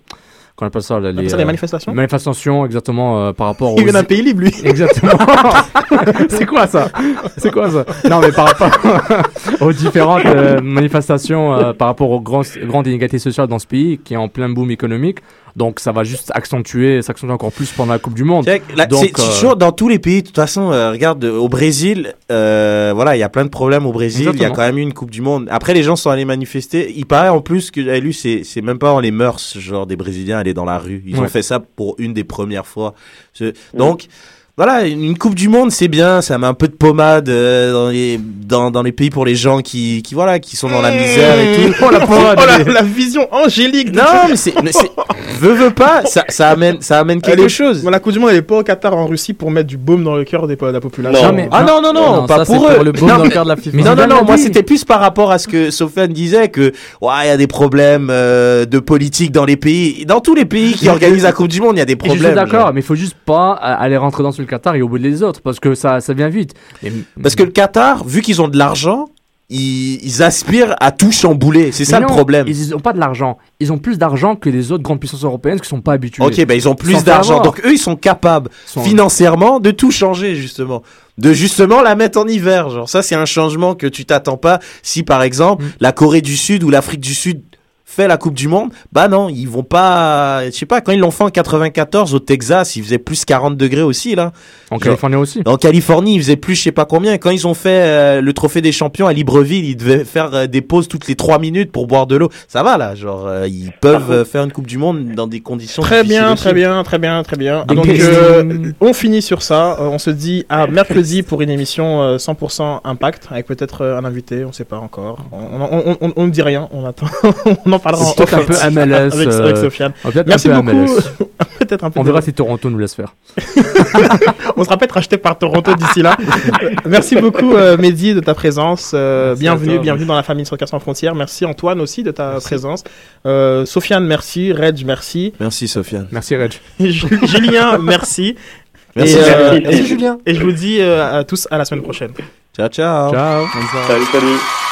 qu'on appelle ça, les, ça euh, manifestations manifestations, exactement euh, par rapport Il vient d'un pays libre, lui. Exactement. c'est quoi ça? C'est quoi ça? Non, mais par rapport aux différentes euh, manifestations, euh, par rapport aux grands- grandes inégalités sociales dans ce pays, qui est en plein boom économique, donc ça va juste accentuer, s'accentuer encore plus pendant la Coupe du Monde. C'est c'est euh, toujours dans tous les pays. De toute façon, euh, regarde euh, au Brésil, euh, voilà, il y a plein de problèmes au Brésil. Il y a quand même eu une Coupe du Monde. Après, les gens sont allés manifester. Il paraît en plus que j'avais lu, c'est c'est même pas dans les mœurs, genre des Brésiliens aller dans la rue. Ils ont fait ça pour une des premières fois. Donc. Voilà, une Coupe du Monde, c'est bien, ça met un peu de pommade euh, dans, les, dans, dans les pays pour les gens qui, qui, voilà, qui sont dans la misère et tout. Oh la, oh, la, la vision angélique. Non, mais c'est, veux, veux pas, ça, ça amène, ça amène quelque est- chose. Bon, la Coupe du Monde, elle est pas au Qatar, en Russie, pour mettre du baume dans le cœur des- de la population. Non, mais- Ah non, non, non, pas ça, pour eux. pour le baume Non, dans le cœur de la FIFA. Mais non, non, non, moi c'était plus par rapport à ce que Sofiane disait que, ouais, il y a des problèmes euh, de politique dans les pays. Dans tous les pays qui organisent la Coupe du Monde, il y a des Et je problèmes. suis d'accord, mais il faut juste pas euh, aller rentrer dans le Qatar et au bout des autres, parce que ça, ça vient vite. Et- Parce que le Qatar, vu qu'ils ont de l'argent, ils, ils aspirent à tout chambouler. C'est ça le problème. Ils ont pas de l'argent. Ils ont plus d'argent que les autres grandes puissances européennes qui sont pas habituées. Ok, ben ils ont plus d'argent. Donc eux, ils sont capables sont- financièrement de tout changer, justement. De justement la mettre en hiver. Genre, ça, c'est un changement que tu t'attends pas. Si, par exemple, Mm. la Corée du Sud ou l'Afrique du Sud fait la Coupe du Monde, bah non, ils vont pas, je sais pas, quand ils l'ont fait en 94 au Texas, il faisait plus 40 degrés aussi, là. En Californie aussi. En Californie, il faisait plus je sais pas combien. Quand ils ont fait euh, le trophée des champions à Libreville, ils devaient faire euh, des pauses toutes les 3 minutes pour boire de l'eau. Ça va là, genre euh, ils peuvent euh, faire une Coupe du Monde dans des conditions Très bien, aussi. très bien, très bien, très bien. Donc, euh, on finit sur ça. Euh, on se dit à mercredi pour une émission euh, 100% Impact, avec peut-être euh, un invité, on sait pas encore. On on, on, on- on ne dit rien, on attend. on en parlera en C'est peut-être un off peu MLS. avec, euh, avec Sofiane. peut-être Merci un peu beaucoup. Peut-être un peu On verra si Toronto nous laisse faire. on sera peut-être racheté par Toronto d'ici là. Euh, Merci beaucoup euh, Mehdi de ta présence. Euh, bienvenue, toi. bienvenue dans la famille Soccer sans frontières. Merci Antoine aussi de ta présence. Euh, Sofiane, merci. Reg, merci. Merci Sofiane. Merci Reg. Ju- Julien, merci. Merci, et, euh, Julien. et- Merci, Julien. Et je vous dis euh, à tous à la semaine prochaine. Ciao ciao. Ciao. Salut, salut.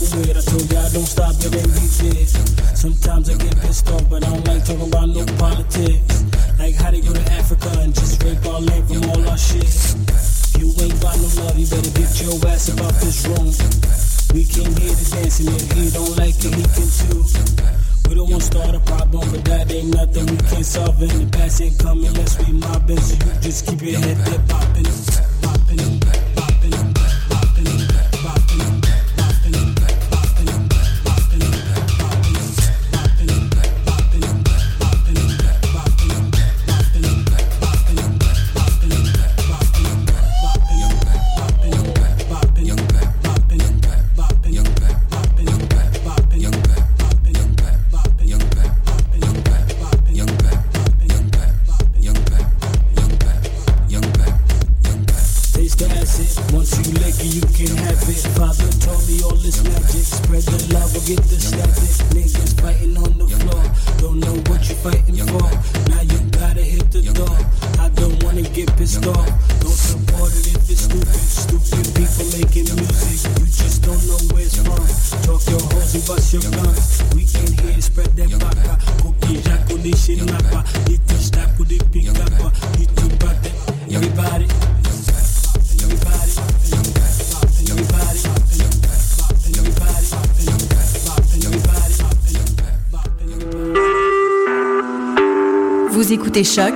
Who you. I told you I don't stop it and we. Sometimes I get pissed off, but I don't like talking about no politics. Like how they go to Africa and just rape our land from all our shit. You ain't got no love, you better get your ass about this room. We came here to dance and if he don't like it, he can too. We don't want to start a problem, but that ain't nothing we can't solve. And the past ain't coming unless we mobbing. So you just keep your head popping, popping, Choc